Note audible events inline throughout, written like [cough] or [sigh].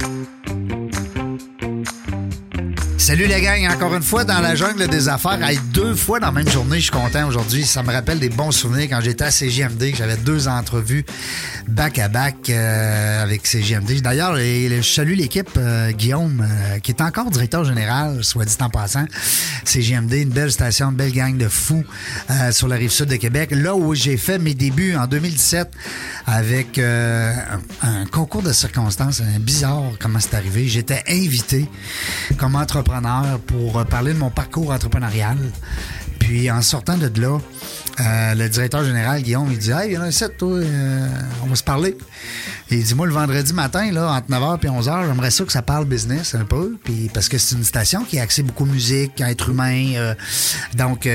Thank you. Salut les gang, encore une fois dans la jungle des affaires. Hey, deux fois dans la même journée, je suis content aujourd'hui. Ça me rappelle des bons souvenirs quand j'étais à CGMD, que j'avais deux entrevues back à back euh, avec CGMD. D'ailleurs, je salue l'équipe euh, Guillaume, euh, qui est encore directeur général, soit dit en passant. CGMD, une belle station, une belle gang de fous sur la rive sud de Québec. Là où j'ai fait mes débuts en 2017 avec un, concours de circonstances, bizarre comment c'est arrivé. J'étais invité comme entrepreneur pour euh, parler de mon parcours entrepreneurial. Puis en sortant de là, euh, le directeur général, Guillaume, il dit Hey, viens ici, toi, euh, on va se parler. Il dit Moi, le vendredi matin, là, entre 9h et 11h, j'aimerais ça que ça parle business un peu. Puis parce que c'est une station qui a axée beaucoup musique, être humain. euh, donc,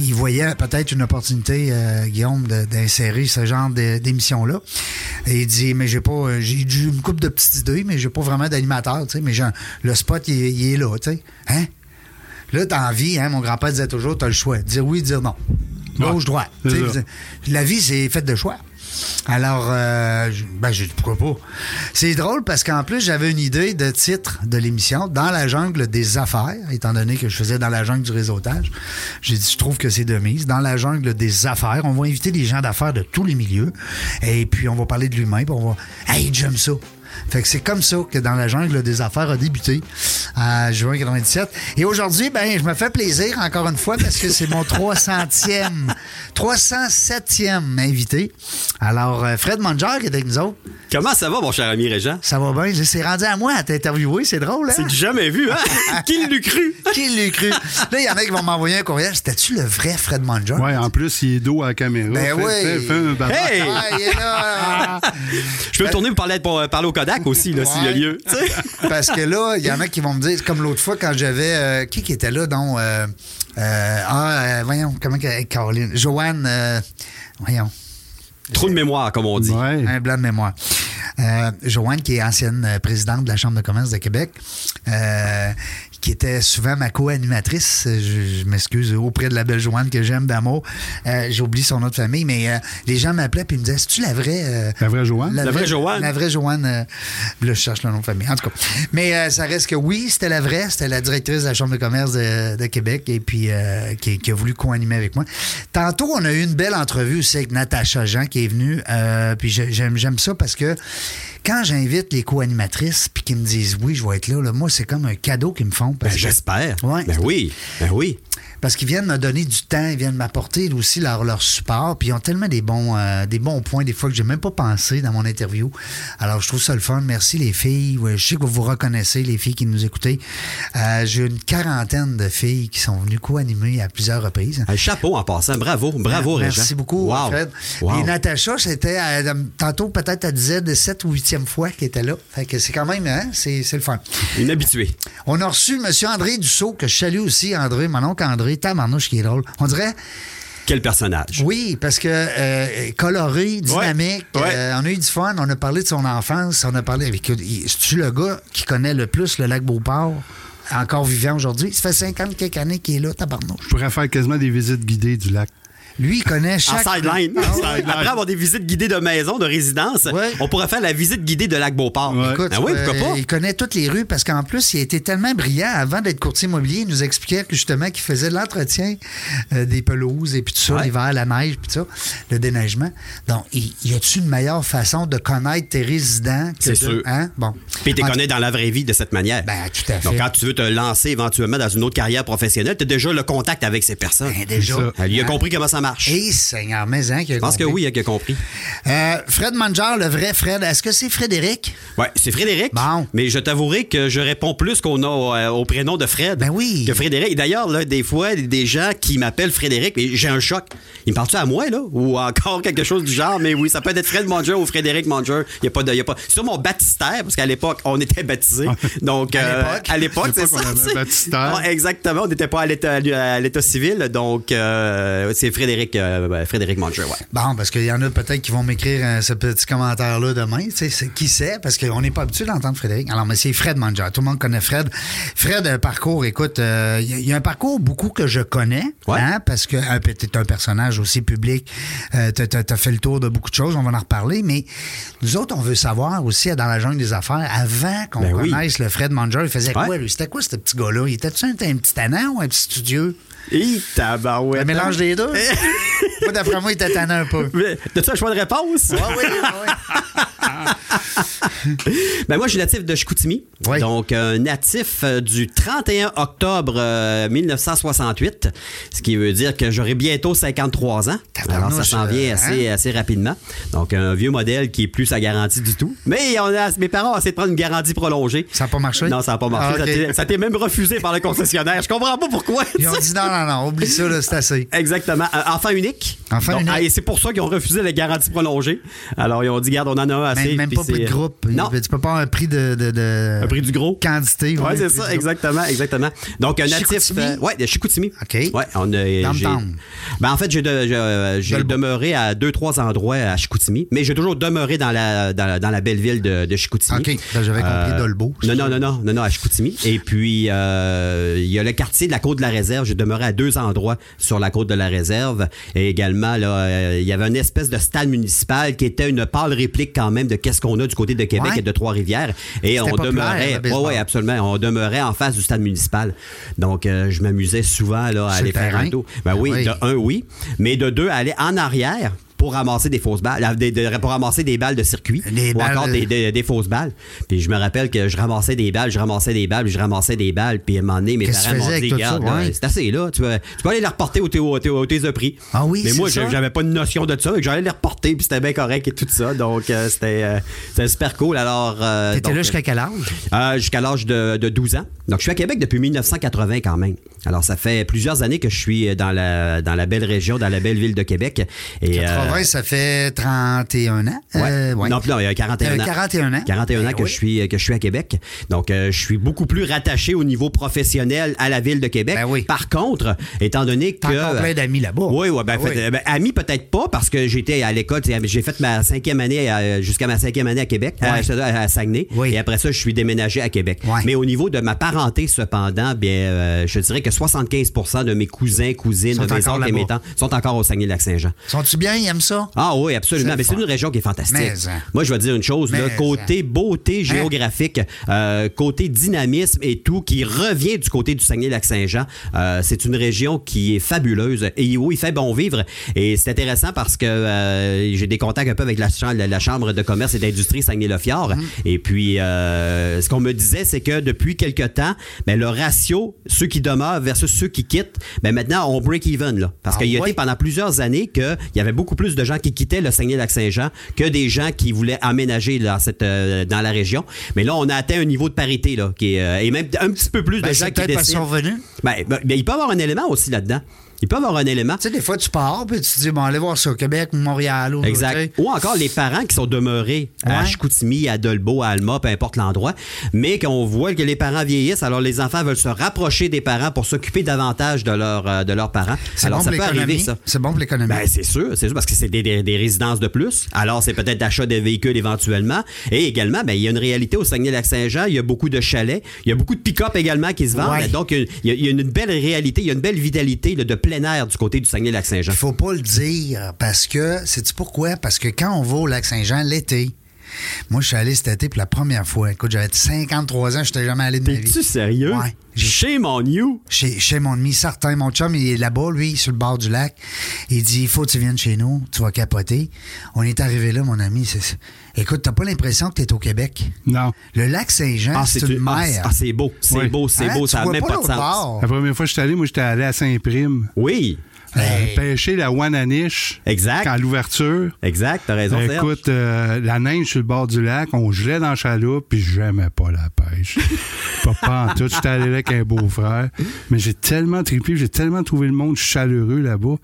il voyait peut-être une opportunité, Guillaume, d'insérer ce genre d'émission-là. Et il dit Mais j'ai pas. J'ai une couple de petites idées, mais j'ai pas vraiment d'animateur, tu sais. Mais le spot, il, est- il est là, tu sais. Hein? Là, dans la vie, hein, mon grand-père disait toujours, tu as le choix. Dire oui, dire non. Gauche, droite. c'est Tu sais, ça. La vie, c'est faite de choix. Alors, euh, je- ben, j'ai dit pourquoi pas. C'est drôle parce qu'en plus, j'avais une idée de titre de l'émission, Dans la jungle des affaires, étant donné que je faisais dans la jungle du réseautage. J'ai dit, je trouve que c'est de mise. Dans la jungle des affaires, on va inviter des gens d'affaires de tous les milieux. Et puis, on va parler de l'humain. puis on va, hey, j'aime ça. Fait que c'est comme ça que dans la jungle des affaires a débuté à juin 97. Et aujourd'hui, ben, je me fais plaisir encore une fois parce que c'est mon 300e, 307e [laughs] invité. Alors, euh, Fred Manger qui est avec nous autres. Comment ça va, mon cher ami Régent? Ça va bien? C'est rendu à moi à t'interviewer. C'est drôle, hein? C'est du jamais vu, hein? [laughs] Qui l'eût cru? [laughs] Qui l'a cru? Là, il y en a qui vont m'envoyer un courriel. C'était-tu le vrai Fred Manger? Ouais, en plus, il est dos à la caméra. Ben oui. fais- fais un bavard. Hey! Ah, il est là! Je peux me tourner pour parler, pour parler au Kodak aussi, là, s'il y a lieu. [laughs] Parce que là, il y en a qui vont me dire, c'est comme l'autre fois quand j'avais. euh, qui qui était là, donc. euh, euh, ah, euh, voyons, comment. Caroline. Joanne. euh, voyons. Trop de mémoire, comme on dit. Ouais. Un blanc de mémoire. Euh, Joanne, qui est ancienne présidente de la Chambre de commerce de Québec, euh, qui était souvent ma co-animatrice. Je, je m'excuse auprès de la belle Joanne que j'aime d'amour. Euh, J'oublie son nom de famille, mais euh, les gens m'appelaient et me disaient C'est-tu la vraie. euh, La vraie Joanne? La vraie Joanne. La vraie Joanne. euh, là, je cherche le nom de famille. En tout cas. Mais euh, ça reste que oui, c'était la vraie. C'était la directrice de la Chambre de commerce de, de Québec et puis euh, qui, qui a voulu co-animer avec moi. Tantôt, on a eu une belle entrevue aussi avec Natacha Jean qui est venue. euh, puis j'ai- j'aime j'aime ça parce que quand j'invite les co-animatrices puis qu'ils me disent oui, je vais être là, là, moi, c'est comme un cadeau qu'ils me font. Ben, que- j'espère. Ouais. Ben oui. Ben oui. Parce qu'ils viennent me donner du temps, ils viennent m'apporter aussi leur, leur support, puis ils ont tellement des bons, euh, des bons points des fois que j'ai même pas pensé dans mon interview. Alors je trouve ça le fun. Merci les filles. Je sais que vous vous reconnaissez, les filles qui nous écoutez. Euh, j'ai une quarantaine de filles qui sont venues co-animer à plusieurs reprises. Un chapeau en passant. Bravo. Bravo, Régent. Merci beaucoup, Wow. Fred. Wow. Et Natacha, c'était euh, tantôt peut-être elle disait de 7 ou 8e fois qu'elle était là. Fait que c'est quand même, hein, c'est c'est le fun. Une habituée. On a reçu M. André Dussault, que je salue aussi, André, mon oncle André, tabarnouche qui est drôle. On dirait, Quel personnage? oui, parce que euh, coloré, dynamique, Ouais, ouais. euh, on a eu du fun, on a parlé de son enfance, on a parlé avec... C'est-tu le gars qui connaît le plus le lac Beauport, encore vivant aujourd'hui? Ça fait 50 quelques années qu'il est là, tabarnouche. Je pourrais faire quasiment des visites guidées du lac. Lui, il connaît En chaque... sideline. Ah ouais. Après avoir des visites guidées de maison, de résidence, Ouais. on pourrait faire la visite guidée de Lac Beauport. Ouais. Écoute, Ah oui, pourquoi euh, pas? il connaît toutes les rues parce qu'en plus, il a été tellement brillant avant d'être courtier immobilier. Il nous expliquait que justement qu'il faisait l'entretien euh, des pelouses et puis tout ça, l'hiver, la neige, puis tout ça, le déneigement. Donc, y, y a-tu une meilleure façon de connaître tes résidents que C'est sûr. Hein? Bon. Puis tu En- connais dans la vraie vie de cette manière. Ben, tout à fait. Donc, quand tu veux te lancer éventuellement dans une autre carrière professionnelle, tu as déjà le contact avec ces personnes. Ben, déjà. Y a Hein? compris comment ça marche. Et Seigneur, mais hein, qu'il a Je pense que compris. oui, il a compris. Euh, Fred Manger, le vrai Fred, est-ce que c'est Frédéric? Ouais, c'est Frédéric. Bon. Mais je t'avouerai que je réponds plus qu'on a au, euh, au prénom de Fred. Ben oui. Que Frédéric. Et D'ailleurs, là, des fois, des gens qui m'appellent Frédéric, mais j'ai un choc. Il me parle-tu à moi, là? Ou encore quelque chose du genre? Mais oui, ça peut être Fred Manger ou Frédéric Manger. Il y a pas de. il Y a pas... C'est sur mon baptistère, parce qu'à l'époque, on était baptisés. Donc, À euh, l'époque? à l'époque, À c'est ça. on avait baptistère. Exactement. On n'était pas à l'état, à l'état civil. Donc, euh, c'est Frédéric, euh, Frédéric Manger, ouais. Bon, parce qu'il y en a peut-être qui vont m'écrire euh, ce petit commentaire-là demain. Qui sait? Parce qu'on n'est pas habitué d'entendre Frédéric. Alors, mais c'est Fred Manger. Tout le monde connaît Fred. Fred, un parcours, écoute, euh, il y, a- il y a un parcours beaucoup que je connais, Ouais. hein, parce que tu es un personnage aussi public. Euh, tu as, fait le tour de beaucoup de choses. On va en reparler. Mais nous autres, on veut savoir aussi, dans la jungle des affaires, avant qu'on Ben oui. connaisse le Fred Manger, il faisait Ouais. quoi, lui? C'était quoi, ce petit gars-là? Il était-tu un, un petit tannant ou un petit studieux? Et tabarouette. Un mélange des deux? [laughs] moi, d'après moi, il était un peu. Mais, T'as-tu un choix de réponse? Oui, oui. [laughs] Ben moi, je suis natif de Chicoutimi. Oui. Donc, un natif euh, du 31 octobre euh, 1968, ce qui veut dire que j'aurai bientôt 53 ans. Alors, ça s'en vient euh, assez, assez rapidement. Donc, un vieux modèle qui est plus sa garantie du tout. Mais on a, mes parents ont essayé de prendre une garantie prolongée. Ça n'a pas marché? Non, ça n'a pas marché. Ah. Ça Ça t'est même refusé par le concessionnaire. Je comprends pas pourquoi. Ils ont dit non, non, non, oublie ça, c'est assez. Exactement. Euh, enfant unique. Enfant unique. ah, et c'est pour ça qu'ils ont refusé la garantie prolongée. Alors, ils ont dit, garde, on en a assez. Même, même pas prix de c'est- groupe. Non. Tu peux pas avoir un prix de. de, de- Un prix du gros. Quantité. Oui, oui, c'est ça, exactement, exactement. Donc, un natif. Euh, ouais, de Chicoutimi. OK. Ouais, on a. Tam. Ben, en fait, j'ai, de- demeuré à deux, trois endroits à Chicoutimi, mais j'ai toujours demeuré dans la, dans la, dans la belle ville de, de Chicoutimi. OK. Ben, j'avais compris Dolbeau. Non, non, non, non, non, non, à Chicoutimi. Et puis, euh, il y a le quartier de la côte de la réserve. J'ai demeuré à deux endroits sur la côte de la réserve. Et également, là, euh, il y avait une espèce de stade municipal qui était une pâle réplique quand même de qu'est-ce qu'on a du côté de Québec Ouais. et de Trois-Rivières. Et on demeurait. baseball. Ouais, absolument. On demeurait en face du stade municipal. Donc, euh, je m'amusais souvent là, à Sur aller le faire un tour. Ben oui, Oui. de un, oui. Mais de deux, aller en arrière pour ramasser des fausses balles, de, pour ramasser des balles de circuit, ou encore des, des, fausses balles. Puis je me rappelle que je ramassais des balles, je ramassais des balles, je ramassais des balles, puis à un moment donné, mes parents m'ont dit, regarde, euh, ouais. c'est assez là, tu peux, tu peux aller les reporter au tes prix. Ah oui, Mais moi, j'avais pas une notion de ça, et j'allais les reporter, puis c'était bien correct et tout ça. Donc, euh, c'était euh, super cool. Alors. Euh, T'étais là jusqu'à euh, quel âge? jusqu'à l'âge de, de 12 ans. Donc, je suis à Québec depuis 1980 quand même. Alors, ça fait plusieurs années que je suis dans la, dans la belle région, dans la belle ville de Québec. Euh, ça fait 31 ans. Euh, non, plus, non, il y a 41 euh, ans. 41 ans. 41 ben ans que, je suis, que je suis à Québec. Donc, je suis beaucoup plus rattaché au niveau professionnel à la ville de Québec. Ben Par contre, étant donné que. T'as plein d'amis là-bas. Oui, oui. Ben, fait, amis peut-être pas parce que j'étais à l'école, j'ai fait ma cinquième année jusqu'à ma cinquième année à Québec, à, à, Saguenay. Et après ça, je suis déménagé à Québec. Mais au niveau de ma parenté, cependant, bien, je dirais que 75 de mes cousins, cousines, sont de mes oncles et mes tantes sont encore au Saguenay-Lac-Saint-Jean. Sont-tu bien? Ils ça? Ah oui, absolument. C'est Mais c'est une région qui est fantastique. Mais, hein. Moi, je vais dire une chose, là, Mais, côté hein. beauté géographique, euh, côté dynamisme et tout, qui revient du côté du Saguenay-Lac-Saint-Jean, euh, c'est une région qui est fabuleuse et où il fait bon vivre. Et c'est intéressant parce que euh, j'ai des contacts un peu avec la, la- la Chambre de commerce et d'industrie Saguenay-le-Fjord. Mm. Et puis, ce qu'on me disait, c'est que depuis quelque temps, ben, le ratio, ceux qui demeurent versus ceux qui quittent, ben, maintenant, on break even. Là, parce Ah qu'il y a été pendant plusieurs années qu'il y avait beaucoup plus de gens qui quittaient le Saguenay-Lac-Saint-Jean que des gens qui voulaient aménager dans, cette, euh, dans la région. Mais là, on a atteint un niveau de parité, là, qui est, euh, et même un petit peu plus Ben, de gens qui décident. sont venus. Ben, ben, ben, il peut y avoir un élément aussi là-dedans. Il peut avoir un élément. Tu sais, des fois, tu pars, puis tu te dis, bon, allez voir ça au Québec, Montréal. Ou. Exact. Ou encore les parents qui sont demeurés à. Chicoutimi, à Dolbeau, à Alma, peu importe l'endroit, mais qu'on voit que les parents vieillissent, alors les enfants veulent se rapprocher des parents pour s'occuper davantage de, leur, euh, de leurs parents. C'est Alors bon ça pour peut arriver, ça. C'est bon pour l'économie. Ben, c'est sûr, c'est sûr, parce que c'est des, des- des résidences de plus. Alors, c'est peut-être d'achat de véhicules éventuellement. Et également, ben, il y a une réalité au Saguenay-Lac-Saint-Jean. Il y a beaucoup de chalets. Il y a beaucoup de pick-up également qui se vendent. Ouais. Donc, il y, a, il y a une belle réalité, il y a une belle vitalité là, de plein air du côté du Saguenay-Lac-Saint-Jean. Il faut pas le dire parce que, sais-tu pourquoi? Parce que quand on va au lac Saint-Jean l'été, moi, je suis allé cet été pour la première fois. Écoute, j'avais 53 ans, je n'étais jamais allé de ma vie. T'es-tu sérieux? Ouais. J'ai- Shame on you! Chez, chez mon ami certain, mon chum, il est là-bas, lui, sur le bord du lac. Il dit, il faut que tu viennes chez nous, tu vas capoter. On est arrivé là, mon ami. Écoute, t'as pas l'impression que t'es au Québec? Non. Le lac Saint-Jean, Ah, c'est une ah, mer. ah, c'est beau, c'est Oui. beau, c'est Hein, beau, tu ça n'a même pas, de sens. bord? La première fois que je suis allé, moi, j'étais allé à Saint-Prime. Oui, euh, pêcher la Wananiche. Exact. À l'ouverture. exact, t'as raison, Serge. Écoute, euh, la neige sur le bord du lac, on gelait dans la chaloupe, puis j'aimais pas la pêche. [laughs] pas, pas en tout. J'étais allé là avec un beau-frère. Mais j'ai tellement trippé, j'ai tellement trouvé le monde chaleureux là-bas.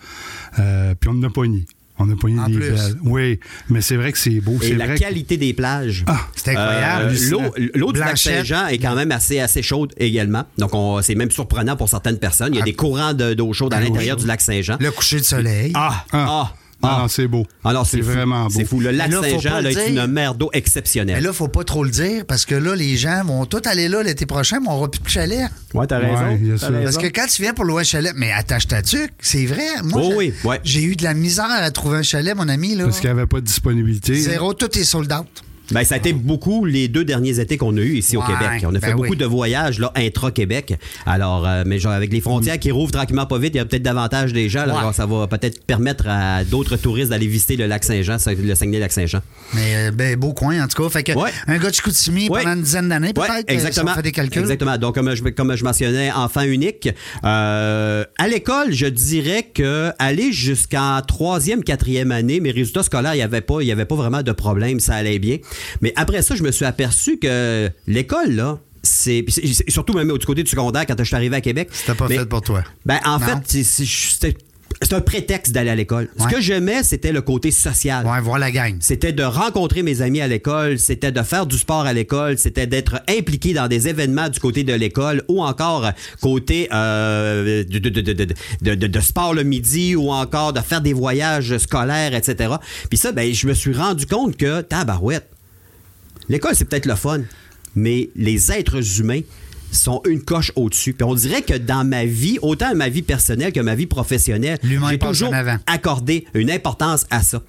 Euh, puis on n'a pas ni. On a pogné des plus. belles. Oui, mais c'est vrai que c'est beau. Et C'est la vrai que- qualité des plages. Ah, C'est incroyable. Euh. L'eau du lac. Saint-Jean est quand même assez, assez chaude également. Donc, on- c'est même surprenant pour certaines personnes. Il y a Ah. des courants de- d'eau chaude à Ben l'intérieur du lac Saint-Jean. Le coucher de soleil. Ah! Ah. Ah! Ah, c'est beau. Alors, c'est vraiment beau. C'est fou. Le lac Mais Saint-Jean est une mer d'eau Mais exceptionnelle. là, faut pas trop le dire parce que là, les gens vont tous aller là l'été prochain, mais on aura plus de chalet. ouais, t'as raison. raison. Parce que quand tu viens pour louer un chalet, mais attache ta tuque, c'est vrai. Moi, Oh j'ai- oui, ouais. j'ai eu de la misère à trouver un chalet, mon ami. Là. Parce qu'il n'y avait pas de disponibilité. Zéro, tout est sold out. Ben, ça a été beaucoup les deux derniers étés qu'on a eu ici au Ouais, Québec. On a fait ben beaucoup oui. de voyages là, intra-Québec. Alors, euh, mais genre, avec les frontières qui rouvrent tranquillement pas vite, il y a peut-être davantage des gens. là. Ouais. Alors, ça va peut-être permettre à d'autres touristes d'aller visiter le lac Saint-Jean, le Saguenay-Lac-Saint-Jean. Mais euh, ben, beau coin, en tout cas. Fait que Ouais. un gars de Chicoutimi pendant une dizaine d'années, peut-être. euh, exactement. si on fait des calculs. Exactement. Donc, comme je, comme je mentionnais, enfant unique. Euh, à l'école, je dirais que aller jusqu'en troisième, quatrième année, mes résultats scolaires, il n'y avait pas, il y avait pas vraiment de problème, ça allait bien. Mais après ça, je me suis aperçu que l'école, là, c'est surtout même du côté du secondaire quand je suis arrivé à Québec. C'était pas Mais- fait pour toi. Ben, en Non. fait, c'était- c'est un prétexte d'aller à l'école. Ce que j'aimais, c'était le côté social. Ouais, voir la gang. C'était de rencontrer mes amis à l'école, c'était de faire du sport à l'école, c'était d'être impliqué dans des événements du côté de l'école ou encore côté euh, de, de- de- de- de- de- de- de sport le midi ou encore de faire des voyages scolaires, etc. Puis ça, ben, je me suis rendu compte que, tabarouette, l'école, c'est peut-être le fun, mais les êtres humains sont une coche au-dessus. Puis on dirait que dans ma vie, autant ma vie personnelle que ma vie professionnelle, j'ai toujours avant. accordé une importance à ça.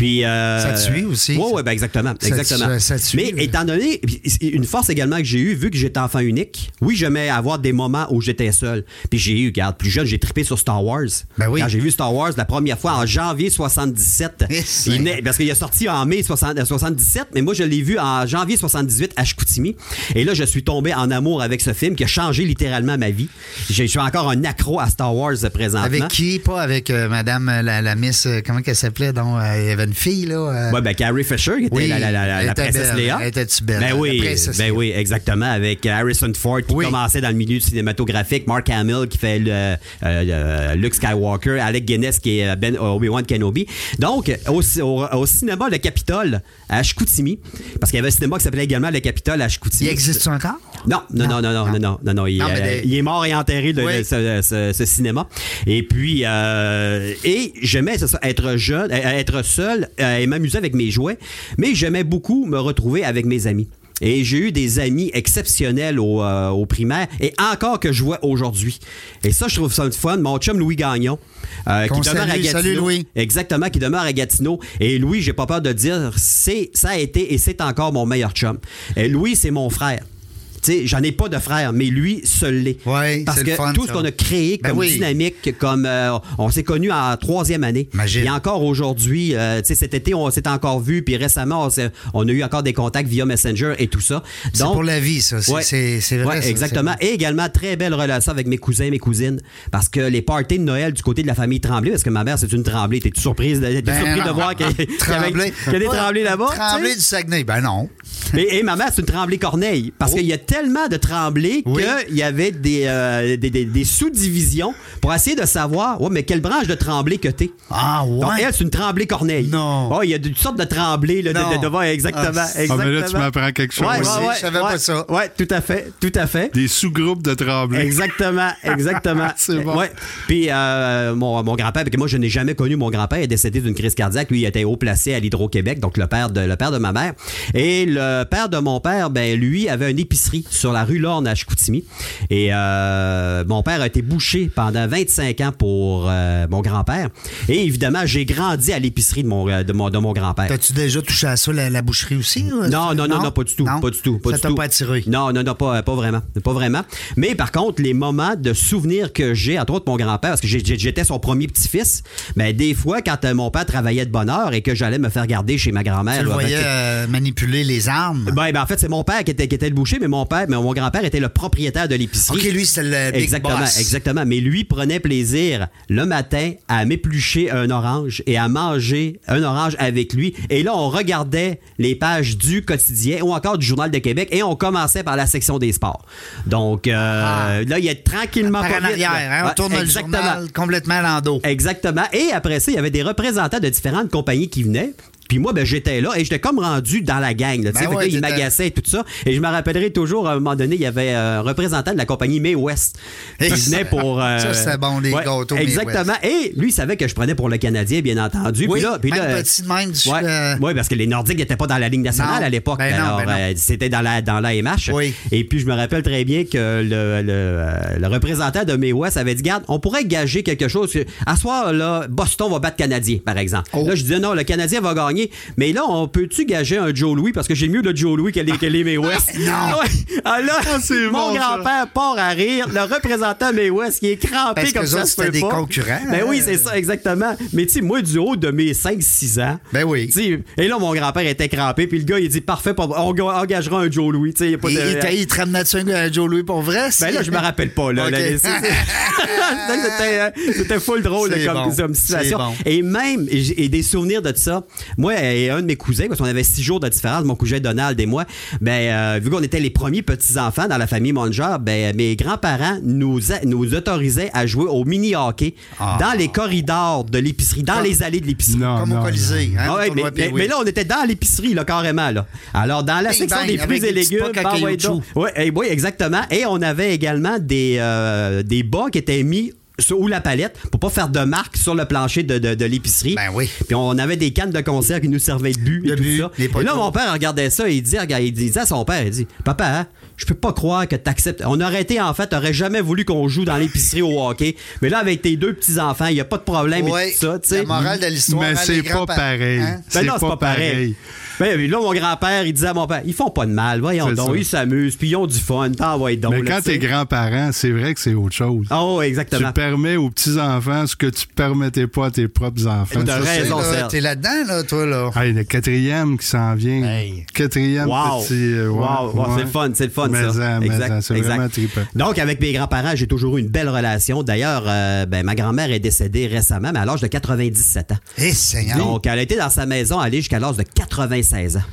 Puis euh, Ça te suit aussi, Oui, oui, ben exactement, Ça exactement. ça Mais étant donné une force également que j'ai eue, vu que j'étais enfant unique, oui, j'aimais avoir des moments où j'étais seul. Puis j'ai eu, regarde, plus jeune, j'ai trippé sur Star Wars. Ben oui. Quand j'ai vu Star Wars la première fois en janvier 77, Eh, il parce qu'il est sorti en mai 60 euh, 77, mais moi je l'ai vu en janvier 78 à Chicoutimi. Et là, je suis tombé en amour avec ce film qui a changé littéralement ma vie. Je suis encore un accro à Star Wars présentement. Avec qui? Pas avec euh, madame la, la Miss, comment qu'elle s'appelait? Donc, euh, il y avait une fille, là. euh, Ouais, ben Carrie Fisher, qui était Oui, la, la- la- la elle était princesse belle. Léa. Elle était-tu belle, Ben oui, ben oui, exactement. Avec Harrison Ford qui Oui. commençait dans le milieu cinématographique, Mark Hamill qui fait le, euh, euh, Luke Skywalker, Alec Guinness qui est Ben Obi-Wan Kenobi. Donc, au, au- au cinéma Le Capitole à Chicoutimi, parce qu'il y avait un cinéma qui s'appelait également Le Capitole à Chicoutimi. Il existe encore? Non, non, non, non, non, non, non, non, non, il, euh, des- il est mort et enterré Oui. ce, ce- ce cinéma. Et puis, euh, et j'aimais être jeune, euh, être seul et m'amuser avec mes jouets, mais j'aimais beaucoup me retrouver avec mes amis. Et j'ai eu des amis exceptionnels au, euh, au primaire et encore que je vois aujourd'hui. Et ça, je trouve ça le fun. Mon chum Louis Gagnon, euh, qui demeure à. Gatineau. Salut, Louis. Exactement, qui demeure à Gatineau. Et Louis, j'ai pas peur de dire, c'est, ça a été et c'est encore mon meilleur chum. Et Louis, c'est mon frère. Sais, j'en ai pas de frère, mais lui, seul l'est. Ouais, Parce que fun, tout ça. ce qu'on a créé Ben comme oui. dynamique, comme euh, on s'est connus en troisième année. Imagine. Et encore aujourd'hui, euh, tu sais, cet été, on s'est encore vu, puis récemment, on, a eu encore des contacts via Messenger et tout ça. C'est pour la vie, ça. C'est Ouais. vrai. Ouais, ça. exactement. Et également, très belle relation avec mes cousins et mes cousines. Parce que les parties de Noël du côté de la famille Tremblay, parce que ma mère, c'est une Tremblay. T'es surprise de, t'es Ben surpris de voir qu'il y, a- [laughs] qu'il y avait- des Tremblay là-bas? Tremblay du Saguenay. Ben non. Et, et ma mère, c'est une Tremblay Corneille. Parce Oh. qu'il y a tellement de Tremblay Oui. qu'il y avait des, euh, des, des- des sous-divisions pour essayer de savoir, ouais, mais quelle branche de Tremblay que t'es. Ah, ouais. Donc, elle, c'est une Tremblay Corneille. Non. Oh, il y a toutes sortes de Tremblay, là, de, de, de- ouais, exactement. Ah, Ah, mais là, tu exactement. m'apprends quelque chose. Ouais, ouais, aussi, ouais, je savais ouais. pas ça. Ouais, tout à fait, tout à fait. Des sous-groupes de tremblés. Exactement, [laughs] exactement. C'est bon. Ouais. Puis euh, mon, mon grand-père, parce que moi je n'ai jamais connu mon grand-père, il est décédé d'une crise cardiaque. Lui, il était haut placé à l'Hydro-Québec, donc le père de le père de ma mère. Et le père de mon père, ben lui avait une épicerie sur la rue Lorne à Chicoutimi. Et euh, mon père a été bouché pendant 25 ans pour euh, mon grand-père. Et évidemment, j'ai grandi à l'épicerie de mon euh, de mon, de mon grand-père. T'as-tu déjà touché à ça, la, la boucherie aussi? Non, non, non, non, pas du tout. Non? Pas du tout. Pas ça t'a pas attiré? Non, non, non, pas, pas vraiment. Pas vraiment. Mais par contre, les moments de souvenirs que j'ai, entre autres mon grand-père, parce que j'étais son premier petit-fils, ben, des fois, quand euh, mon père travaillait de bonne heure et que j'allais me faire garder chez ma grand-mère. Tu le là, voyais manipuler les armes? Ben, ben, en fait, c'est mon père qui était, qui était le boucher, mais mon père, mais mon grand-père était le propriétaire de l'épicerie. OK, lui, le big Exactement, boss. exactement. Mais lui prenait plaisir le matin à m'éplucher un orange et à manger un orange avec lui. Et là, on regardait les pages du quotidien ou encore du Journal de Québec et on commençait par la section des sports. Donc, euh, là, il est tranquillement Ah. Par en arrière, hein, on tourne le exactement. journal complètement. Exactement. Et après ça, il y avait des représentants de différentes compagnies qui venaient. Puis moi, ben, j'étais là et j'étais comme rendu dans la gang. Là, tu sais. Ben ouais, là, t'étais- m'agaçaient et tout ça. Et je me rappellerai toujours, à un moment donné, il y avait euh, un représentant de la compagnie May West qui venait pour... euh, ça, c'était bon, les ouais, gâteaux Exactement. Et lui, il savait que je prenais pour le Canadien, bien entendu. Oui, puis là, puis même là, petit même, Ouais, euh, ouais, parce que les Nordiques n'étaient pas dans la Ligue nationale Non. à l'époque. Ben Alors, ben euh, c'était dans la, dans la MH. Oui. Et puis, je me rappelle très bien que le, le, le représentant de May West avait dit Garde, on pourrait gager quelque chose. À ce soir, là, Boston va battre Canadien, par exemple. Oh. Là, je disais Non, le Canadien va gagner. Mais là, on peut-tu gager un Joe Louis? Parce que j'ai mieux le Joe Louis que les, que les May West. [laughs] Non. [laughs] Ah, là, c'est mon bon, grand-père part à rire. Le représentant May West, qui est crampé Parce comme que ça, autres, se des pas. concurrents, Ben hein. oui, c'est ça, exactement. Mais tu sais, moi, du haut de mes 5-6 ans. Ben oui. Et là, mon grand-père était crampé. Puis le gars, il dit parfait, on engagera un Joe Louis. Y a pas de- il, il te un Joe Louis pour vrai? ben là, je me rappelle pas. Là, [laughs] Ok. là, c'est- c'est- c'était, euh, c'était full drôle comme, bon. comme situation. Bon. Et même, et, et des souvenirs de ça. Moi et un de mes cousins, parce qu'on avait six jours de différence, mon cousin Donald et moi, ben, euh, vu qu'on était les premiers petits-enfants dans la famille Monger, ben, mes grands-parents nous, a- nous autorisaient à jouer au mini-hockey Ah. dans les corridors de l'épicerie, dans les allées de l'épicerie. Comme non, au Colisée. Hein, Ah ouais, mais, là, on était dans l'épicerie, là, carrément. Là. Alors, dans la Bing section bang, des fruits et légumes, les ouais, donc. Ouais, eh, oui, exactement. Et on avait également des, euh, des bas qui étaient mis sur- ou la palette pour pas faire de marque sur le plancher de, de- de l'épicerie. Ben oui. Puis on avait des cannes de conserve qui nous servaient de but De et tout but, ça. Et là, mon père regardait ça et il dit, regarde, il disait à son père, il dit, papa, hein, je peux pas croire que t'acceptes. On aurait été, en fait, t'aurais jamais voulu qu'on joue dans l'épicerie au hockey. Mais là, avec tes deux petits-enfants, il y a pas de problème et Ouais, tout ça, tu sais. La morale de l'histoire. Mais hein, c'est les pas grands-parents, pareil. hein? Ben C'est non, c'est pas pas pareil. Ben, là, mon grand-père, il disait à mon père, ils font pas de mal, voyons donc, ça. ils s'amusent, puis ils ont du fun, t'en vas donc. Mais là, quand t'es grands-parents, c'est vrai que c'est autre chose. Ah oui, Tu exactement. permets aux petits-enfants ce que tu permettais pas à tes propres enfants. T'as raison. T'es là-dedans, là, toi, là. Hey, le quatrième qui s'en vient. Hey. Quatrième Wow. petit. euh, ouais, Wow, wow, ouais. c'est le fun, c'est le fun, Mais ça. en, mais Exact, en, c'est exact. vraiment trippant. Donc, avec mes grands-parents, j'ai toujours eu une belle relation. D'ailleurs, euh, ben, ma grand-mère est décédée récemment, mais à l'âge de 97 ans. Eh, Seigneur. Donc, elle a été dans sa maison, elle est jusqu'à l'âge de 96 ans.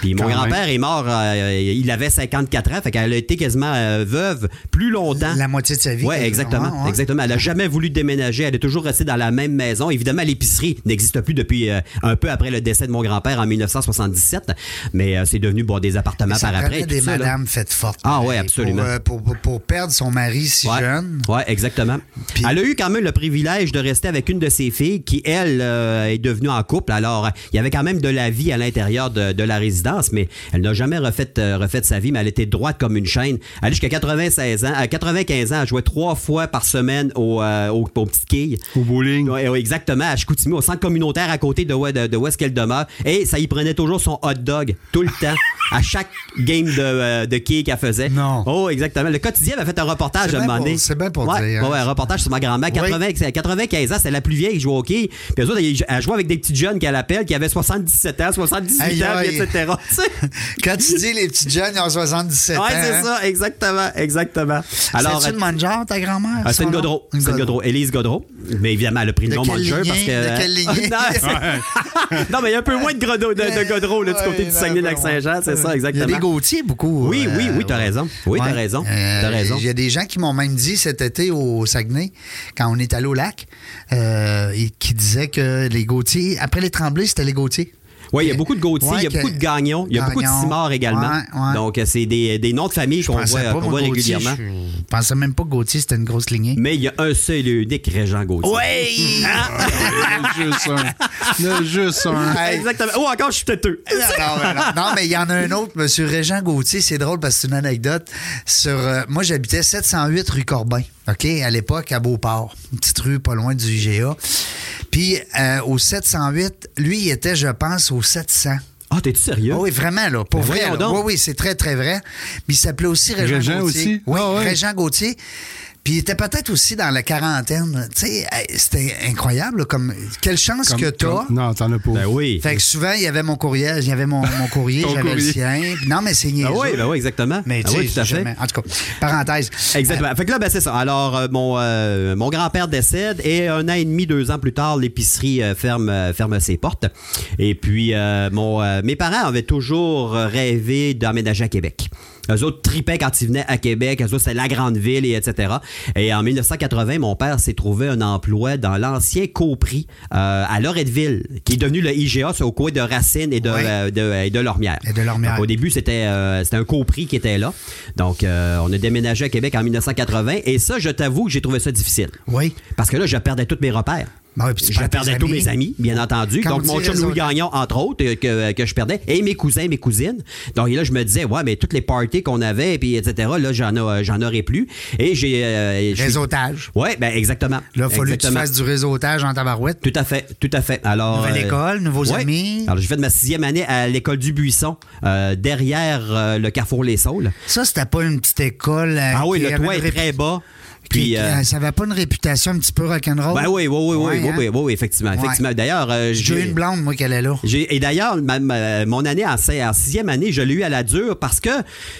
Puis mon grand-père est mort, euh, il avait 54 ans, fait qu'elle a été quasiment euh, veuve plus longtemps. La moitié de sa vie. Oui, exactement. Ouais. exactement. Elle n'a jamais voulu déménager. Elle est toujours restée dans la même maison. Évidemment, l'épicerie n'existe plus depuis euh, un peu après le décès de mon grand-père en 1977, mais c'est devenu bon, des appartements Ça par après. des madames faites fortes. Ah pareil, absolument. Pour, Pour, pour- pour perdre son mari si Ouais. jeune. Ouais, exactement. Puis- Elle a eu quand même le privilège de rester avec une de ses filles qui, elle, est devenue en couple. Alors, il y avait quand même de la vie à l'intérieur de, de la résidence, mais elle n'a jamais refait, euh, refait sa vie, mais elle était droite comme une chaîne. Elle jusqu'à 96 ans. À 95 ans, elle jouait trois fois par semaine au, euh, au, aux petites quilles. Au bowling. Exactement, à Chicoutimi, au centre communautaire à côté de, où- de, de où est-ce qu'elle demeure. Et ça y prenait toujours son hot dog, tout le temps, à chaque game de, euh, de quilles qu'elle faisait. Non. Oh, exactement. Le quotidien avait fait un reportage C'est à un moment donné. c'est bien pour ouais, dire, hein. Ouais, un reportage sur ma grand-mère. 80, 95 ans, c'était la plus vieille qui jouait au quilles. Puis eux autres, elle jouait avec des petits jeunes qu'elle appelle, qui avaient 77 ans, 78 Aïe, ans, etc. [laughs] Quand tu dis les petites jeunes, ils ont 77 ans. Ouais, c'est hein? ça, exactement, exactement. Alors, C'est-tu une Manjar, ta grand-mère? ah, c'est une? Godreau. Une C'est une Godreau. Élise Godreau. Mais évidemment, elle a pris le De nom lignée? parce que. De quelle lignée? non, mais il y a un peu moins de, Godreau, de, de Godreau là, du côté du Saguenay-Lac-Saint-Jean, c'est ça, Il y a exactement. des Gauthier beaucoup. Oui, oui, oui, t'as raison. Oui, t'as raison. Euh, T'as raison. Il y a des gens qui m'ont même dit cet été au Saguenay, quand on est allé au lac, euh, et qui disaient que les Gauthier, après les Tremblés, c'était les Gauthier. Oui, il y a beaucoup de Gauthier, Ouais, il y a que- beaucoup de Gagnons, il y a beaucoup de. Simard également. Ouais, ouais. Donc, euh, c'est des, des noms de famille qu'on voit, pas, qu'on moi, voit Gauthier, régulièrement. Je je pensais même pas que Gauthier, c'était une grosse lignée. Mais il y a un seul et unique Régent Gauthier. Oui! Il y en a juste un. Il y en a juste un. Hey. Exactement. Oh, encore, je suis têteux. Non, non, mais il y en a un autre, M. Régent Gauthier. C'est drôle parce que c'est une anecdote. Sur, euh, moi, j'habitais 708 rue Corbin, OK, à l'époque, à Beauport. Une petite rue pas loin du IGA. Puis, euh, au 708, lui, il était, je pense, au 700. Ah, t'es-tu sérieux? Ah oui, vraiment, là. Pour Ben vrai. là. Oui, oui, c'est très, très vrai. Mais il s'appelait aussi Régent, Régent Gauthier. aussi? Oui, Ah. Régent Gauthier. Puis il était peut-être aussi dans la quarantaine. Tu sais, c'était incroyable. Comme, quelle chance Comme- que t'as. comme- Non, t'en as pas. Ben oui. Fait que souvent, il y avait mon courriel, il y avait mon, mon courrier, [laughs] j'avais le sien. Non, mais c'est niaiseux. Ah oui, ben oui, exactement. Mais tu oui, sais, tout à fait. jamais- En tout cas, parenthèse. Exactement. Fait que là, ben, c'est ça. Alors, euh, mon, euh, mon grand-père décède et un an et demi, deux ans plus tard, l'épicerie euh, ferme, euh, ferme ses portes. Et puis, euh, mon, euh, mes parents avaient toujours rêvé d'emménager à Québec. Eux autres tripaient quand ils venaient à Québec. Eux autres, c'était la grande ville, et etc. Et en 1980, mon père s'est trouvé un emploi dans l'ancien Copri euh, à Loretteville, qui est devenu le IGA, c'est au coin de Racine et de, Ouais. euh, de, et de Lormière. Et de Lormière. Donc, au début, c'était euh, c'était un Copri qui était là. Donc, on a déménagé à Québec en 1980. Et ça, je t'avoue que j'ai trouvé ça difficile. Oui. Parce que là, je perdais tous mes repères. Ben oui, je perdais tous mes amis, bien entendu. Quand Donc, on mon chum Louis Gagnon, entre autres, euh, que, que je perdais, et mes cousins, mes cousines. Donc, et là, je me disais, ouais, mais toutes les parties qu'on avait, puis etc., là, j'en, j'en aurais plus. Et j'ai. euh, Réseautage. Ouais, ben exactement. Là, il fallu que tu fasses du réseautage en tabarouette. Tout à fait, tout à fait. Alors, Nouvelle euh, école, nouveaux ouais. amis. Alors, j'ai fait ma sixième année à l'école du Buisson, euh, derrière euh, le Carrefour Les Saules. Ça, c'était pas une petite école. Ah oui, le toit est très bas. Puis, qui- euh, ça avait pas une réputation un petit peu rock'n'roll? ben oui, oui, oui, oui, Ouais, oui, hein? oui, oui, effectivement, effectivement. D'ailleurs, euh, J'ai eu une blonde, moi, qu'elle est là. Et d'ailleurs, mon année en sixième année, je l'ai eu à la dure parce que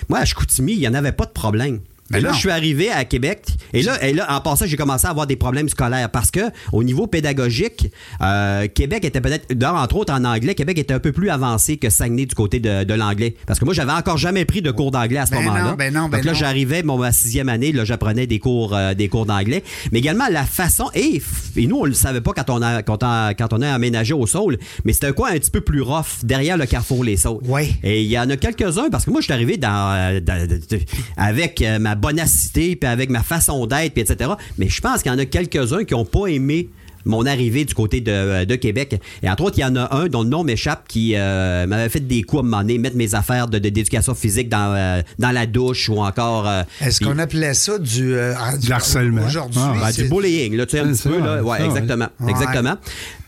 moi, à Chicoutimi, il n'y en avait pas de problème. Ben et là, non. je suis arrivé à Québec. Et là, et là, en passant, j'ai commencé à avoir des problèmes scolaires parce que, au niveau pédagogique, euh, Québec était peut-être, entre autres en anglais, Québec était un peu plus avancé que Saguenay du côté de, de l'anglais. Parce que moi, j'avais encore jamais pris de cours d'anglais à ce Ben moment-là. non, ben non, ben Donc là, j'arrivais, mon ma sixième année, là, j'apprenais des cours, euh, des cours d'anglais. Mais également la façon, et, et nous, on le savait pas quand on a, quand on, quand on a aménagé au Saul, mais c'était quoi un petit peu plus rough derrière le carrefour Les Saules. Ouais. Et il y en a quelques-uns, parce que moi, je suis arrivé dans, euh, dans- de- avec euh, ma bonacité, puis avec ma façon d'être, puis etc. Mais je pense qu'il y en a quelques-uns qui n'ont pas aimé mon arrivée du côté de, de Québec. Et entre autres, il y en a un dont le nom m'échappe qui euh, m'avait fait des coups à un moment donné, mettre mes affaires de- de- d'éducation physique dans, euh, dans la douche ou encore... euh, Est-ce qu'on appelait ça du. euh, ah, Du harcèlement. Aujourd'hui. Ah, ben, du bullying, là, tu sais, un petit peu, là. Ouais, ça, ouais. exactement. Ouais. Exactement.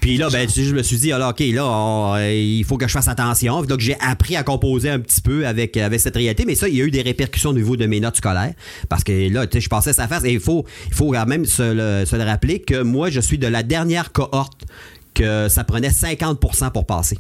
Puis là, ben, je me suis dit, OK, là, euh, il faut que je fasse attention. Donc, j'ai appris à composer un petit peu avec, avec cette réalité. Mais ça, il y a eu des répercussions au niveau de mes notes scolaires. Parce que là, tu sais, je passais sa face. Et il faut, il faut quand même se le, se le rappeler que moi, je suis de la dernière cohorte que ça prenait 50% pour passer.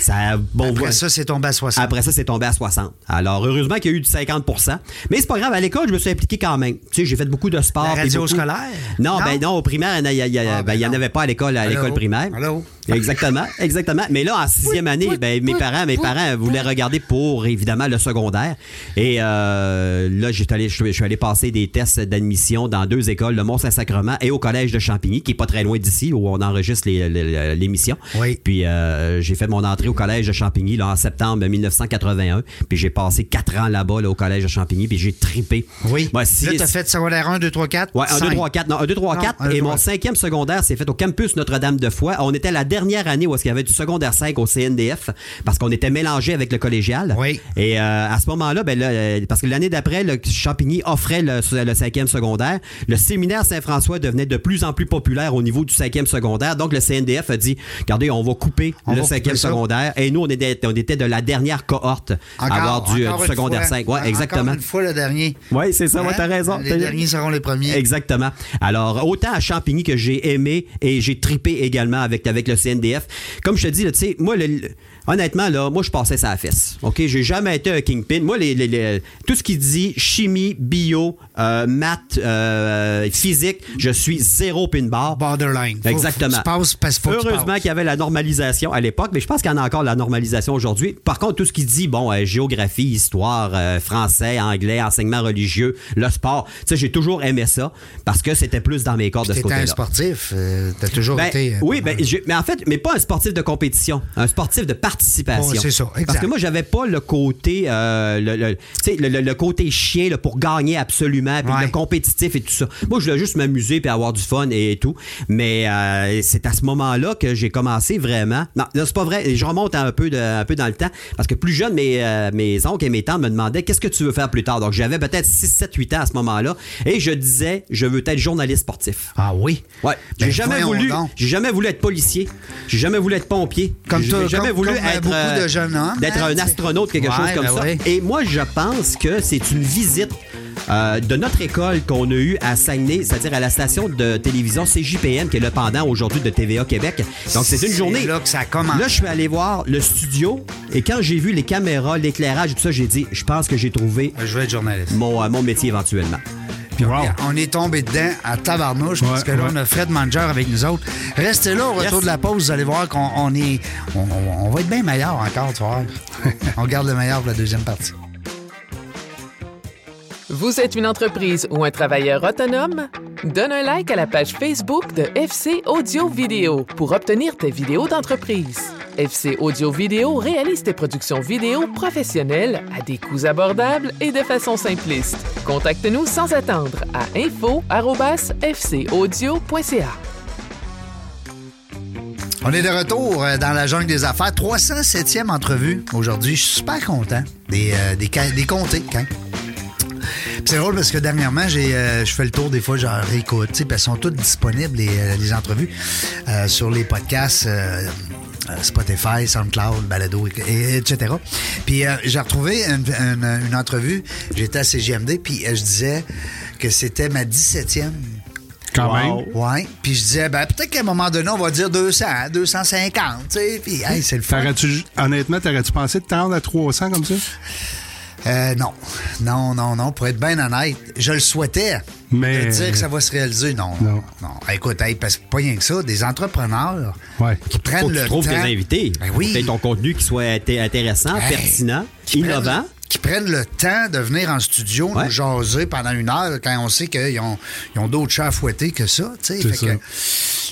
Ça, bon, Après ça, c'est tombé à 60. Après ça, c'est tombé à 60. Alors, heureusement qu'il y a eu du 50% Mais c'est pas grave, à l'école, je me suis impliqué quand même. Tu sais, j'ai fait beaucoup de sport. La radio beaucoup- scolaire? Non, Non? ben non, au primaire, il n'y Ah, ben en non. avait pas à l'école, à Allô? l'école primaire. Allô? Exactement, exactement. Mais là, en sixième année, ben, mes parents, mes parents voulaient regarder pour évidemment le secondaire. Et euh, là, j'étais allé, je, je suis allé passer des tests d'admission dans deux écoles, le Mont-Saint-Sacrement et au collège de Champigny, qui est pas très loin d'ici, où on enregistre les- les- l'émission. Oui. Puis euh, j'ai fait mon entrée au collège de Champigny là, en septembre 1981. Puis j'ai passé quatre ans là-bas là, au collège de Champigny, puis j'ai tripé. Oui. Ouais, si- là, tu as fait secondaire 1, 2, 3, 4. Ouais, 1, 2, 3, 4. Non, 1, 2, 3, Non, 4. un, deux, Et mon cinquième secondaire s'est fait au campus Notre-Dame-de-Foix. On était la dernière année où est-ce qu'il y avait du secondaire 5 au CNDF parce qu'on était mélangé avec le collégial. Oui. Et euh, à ce moment-là, ben là, euh, parce que l'année d'après, le Champigny offrait le, le cinquième secondaire. Le séminaire Saint-François devenait de plus en plus populaire au niveau du cinquième secondaire. Donc, le CNDF a dit, regardez, on va couper On le va cinquième couper ça. Secondaire. Et nous, on était, on était de la dernière cohorte à avoir du, secondaire fois. 5. Ouais, Encore exactement. une fois, le dernier. Oui, c'est ça, ouais, Hein? t'as raison. Les derniers seront les premiers. Exactement. Alors, autant à Champigny que j'ai aimé et j'ai tripé également avec, avec le CNDF. Comme je te dis, tu sais, moi, le- le- honnêtement, là, moi, je passais ça à la fesse. OK? J'ai jamais été un kingpin. Moi, les, les- les- tout ce qui dit chimie, bio, euh, maths, euh, physique, je suis zéro pin bar. Borderline. Exactement. faut parce faut Heureusement qu'il y avait la normalisation à l'époque, mais je pense qu'il y en a encore la normalisation aujourd'hui. Par contre, tout ce qui dit, bon, euh, géographie, histoire, euh, français, anglais, enseignement religieux, le sport, tu sais, j'ai toujours aimé ça parce que c'était plus dans mes cordes de ce T'étais un côté-là. sportif. T'as toujours Ben, été. oui, ben, je- mais en fait, mais pas un sportif de compétition, un sportif de participation. C'est ça, exact. Parce que moi, j'avais pas le côté, le, le- tu sais, le, le- le côté chien là, pour gagner absolument, puis Ouais. le compétitif et tout ça. Moi, je voulais juste m'amuser puis avoir du fun et, tout. Mais euh, c'est à ce moment-là que j'ai commencé vraiment. Non, là, c'est pas vrai. Je remonte un peu, de- un peu dans le temps parce que plus jeune, mes, euh, mes oncles et mes tantes me demandaient qu'est-ce que tu veux faire plus tard? Donc, j'avais peut-être 6, 7, 8 ans à ce moment-là et je disais, je veux être journaliste sportif. Ah oui? Ouais, j'ai Ben, jamais voyons voulu, j'ai jamais voulu être policier, j'ai jamais voulu être pompier, Comme j'ai toi, jamais comme- voulu comme, euh, être beaucoup de jeunes hommes, d'être hein, un astronaute quelque Ouais, chose comme ben ça. ouais. Et moi, je pense que c'est une visite euh, de notre école qu'on a eue à Saguenay, c'est-à-dire à la station de télévision CJPN, qui est le pendant aujourd'hui de TVA Québec. Donc c'est une C'est journée. là que ça commence. Là, je suis allé voir le studio et quand j'ai vu les caméras, l'éclairage et tout ça, j'ai dit, je pense que j'ai trouvé Je vais être journaliste. mon, euh, mon métier éventuellement. Puis on- Wow. on est tombé dedans à tabarnouche parce que là, ouais. on a Fred Manger avec nous autres. Restez là au retour Yes. de la pause, vous allez voir qu'on on est. On, on- on va être bien meilleur encore, tu vois. [laughs] on garde le meilleur pour la deuxième partie. Vous êtes une entreprise ou un travailleur autonome? Donne un like à la page Facebook de FC Audio Vidéo pour obtenir tes vidéos d'entreprise. FC Audio Vidéo réalise tes productions vidéo professionnelles à des coûts abordables et de façon simpliste. Contacte-nous sans attendre à info@fcaudio.ca. On est de retour euh, dans la jungle des affaires. 307e entrevue aujourd'hui. Je suis super content des, euh, des, des hein. C'est drôle parce que dernièrement, j'ai, euh, je fais le tour des fois, genre réécoute, tu sais, elles sont toutes disponibles, les, euh, les entrevues, euh, sur les podcasts. euh, euh, Spotify, SoundCloud, Balado, et- et- etc. Puis euh, j'ai retrouvé une, une- une entrevue, j'étais à CGMD, puis je disais que c'était ma 17e Quand Wow. même. Ouais. Puis je disais, ben, peut-être qu'à un moment donné, on va dire 200, 250, tu sais. Puis, hey, c'est le fun. Honnêtement, t'aurais-tu pensé de tendre à 300 comme ça? Euh, non. Non, non, non. Pour être bien honnête, je le souhaitais. Mais- De dire que ça va se réaliser, non. Non. Non. Écoute, hey, parce que pas rien que ça, des entrepreneurs Ouais. qui prennent Faut que le tu trouves temps. tes invités. Ben oui. Peut-être ton contenu qui soit inté- intéressant, Hey. pertinent, innovant. Qui prennent le temps de venir en studio Ouais. nous jaser pendant une heure quand on sait qu'ils ont, ils ont d'autres chats à fouetter que ça. Fait que-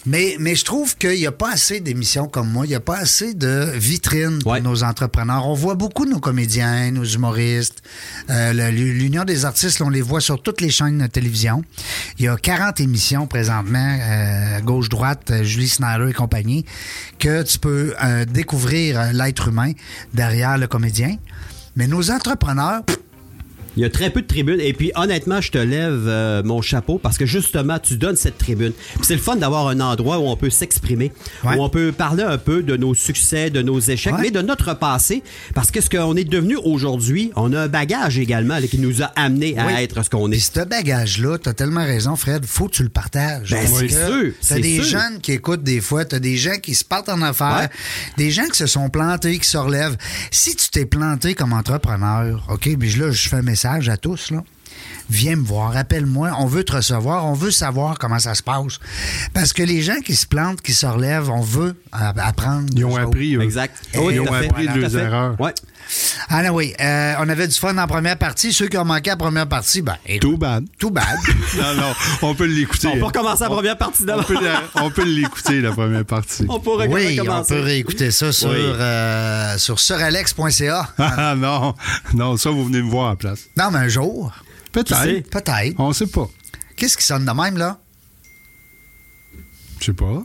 mais, mais je trouve qu'il n'y a pas assez d'émissions comme moi, il n'y a pas assez de vitrines pour Ouais. nos entrepreneurs. On voit beaucoup nos comédiens, nos humoristes. Euh, L'Union des artistes, on les voit sur toutes les chaînes de télévision. Il y a 40 émissions présentement, euh, gauche-droite, euh, Julie Snyder et compagnie, que tu peux euh, découvrir l'être humain derrière le comédien. Mais nos entrepreneurs, Il y a très peu de tribunes. Et puis, honnêtement, je te lève euh, mon chapeau parce que justement, tu donnes cette tribune. Puis c'est le fun d'avoir un endroit où on peut s'exprimer, Ouais. où on peut parler un peu de nos succès, de nos échecs, Ouais. mais de notre passé. Parce que ce qu'on est devenu aujourd'hui, on a un bagage également là, qui nous a amené à Oui. être ce qu'on Puis est. ce bagage-là, t'as tellement raison, Fred, faut que tu le partages. Ben, c'est sûr, c'est des sûr. jeunes qui écoutent des fois, t'as des gens qui se partent en affaires, Ouais. des gens qui se sont plantés, qui se relèvent. Si tu t'es planté comme entrepreneur, OK, puis là, je fais un message à tous, là. Viens me voir, appelle-moi, on veut te recevoir, on veut savoir comment ça se passe. Parce que les gens qui se plantent, qui se relèvent, on veut apprendre. Ils ont appris. eux. Exact. Et Oui, Ils ont appris de leurs erreurs. Ouais. Ah non, oui, euh, on avait du fun en première partie. Ceux qui ont manqué la première partie, ben, Too bad. tout bad. [laughs] Non, non, on peut l'écouter. On peut recommencer la première partie On d'abord. peut la- on peut l'écouter, la première partie. On pourrait Oui, on peut réécouter ça sur, Oui. euh, sur suralex.ca. [laughs] Ah non, non, ça, vous venez me voir à la place. Non, mais un jour? Peut-être. peut-être. On sait pas. Qu'est-ce qui sonne de même, là? Je sais pas.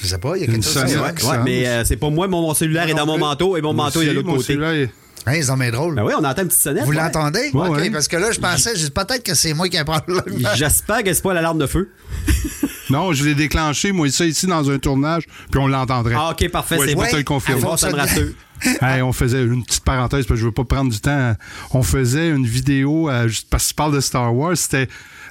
Je sais pas, il y a Une quelque chose qui sonnette. sonne. Ouais, ouais, mais euh, c'est pas moi, mon, mon cellulaire est dans mon manteau et mon manteau est de l'autre mon côté. cellulaire est- Hey, c'est mais drôle. Ben oui, on entend une petite sonnette. Vous ouais. l'entendez? Ouais, OK, ouais. parce que là, je pensais, je peut-être que c'est moi qui ai un problème. [laughs] J'espère que c'est pas l'alarme de feu. [laughs] Non, je l'ai déclenché, moi, ça ici dans un tournage, puis on l'entendrait. Ah, ok, parfait, Ouais, c'est je bon. te le confirmer. Ah, ça me rassure. [laughs] Hey, on faisait une petite parenthèse parce que je veux pas prendre du temps. On faisait une vidéo euh, juste parce que tu parles de Star Wars. C'était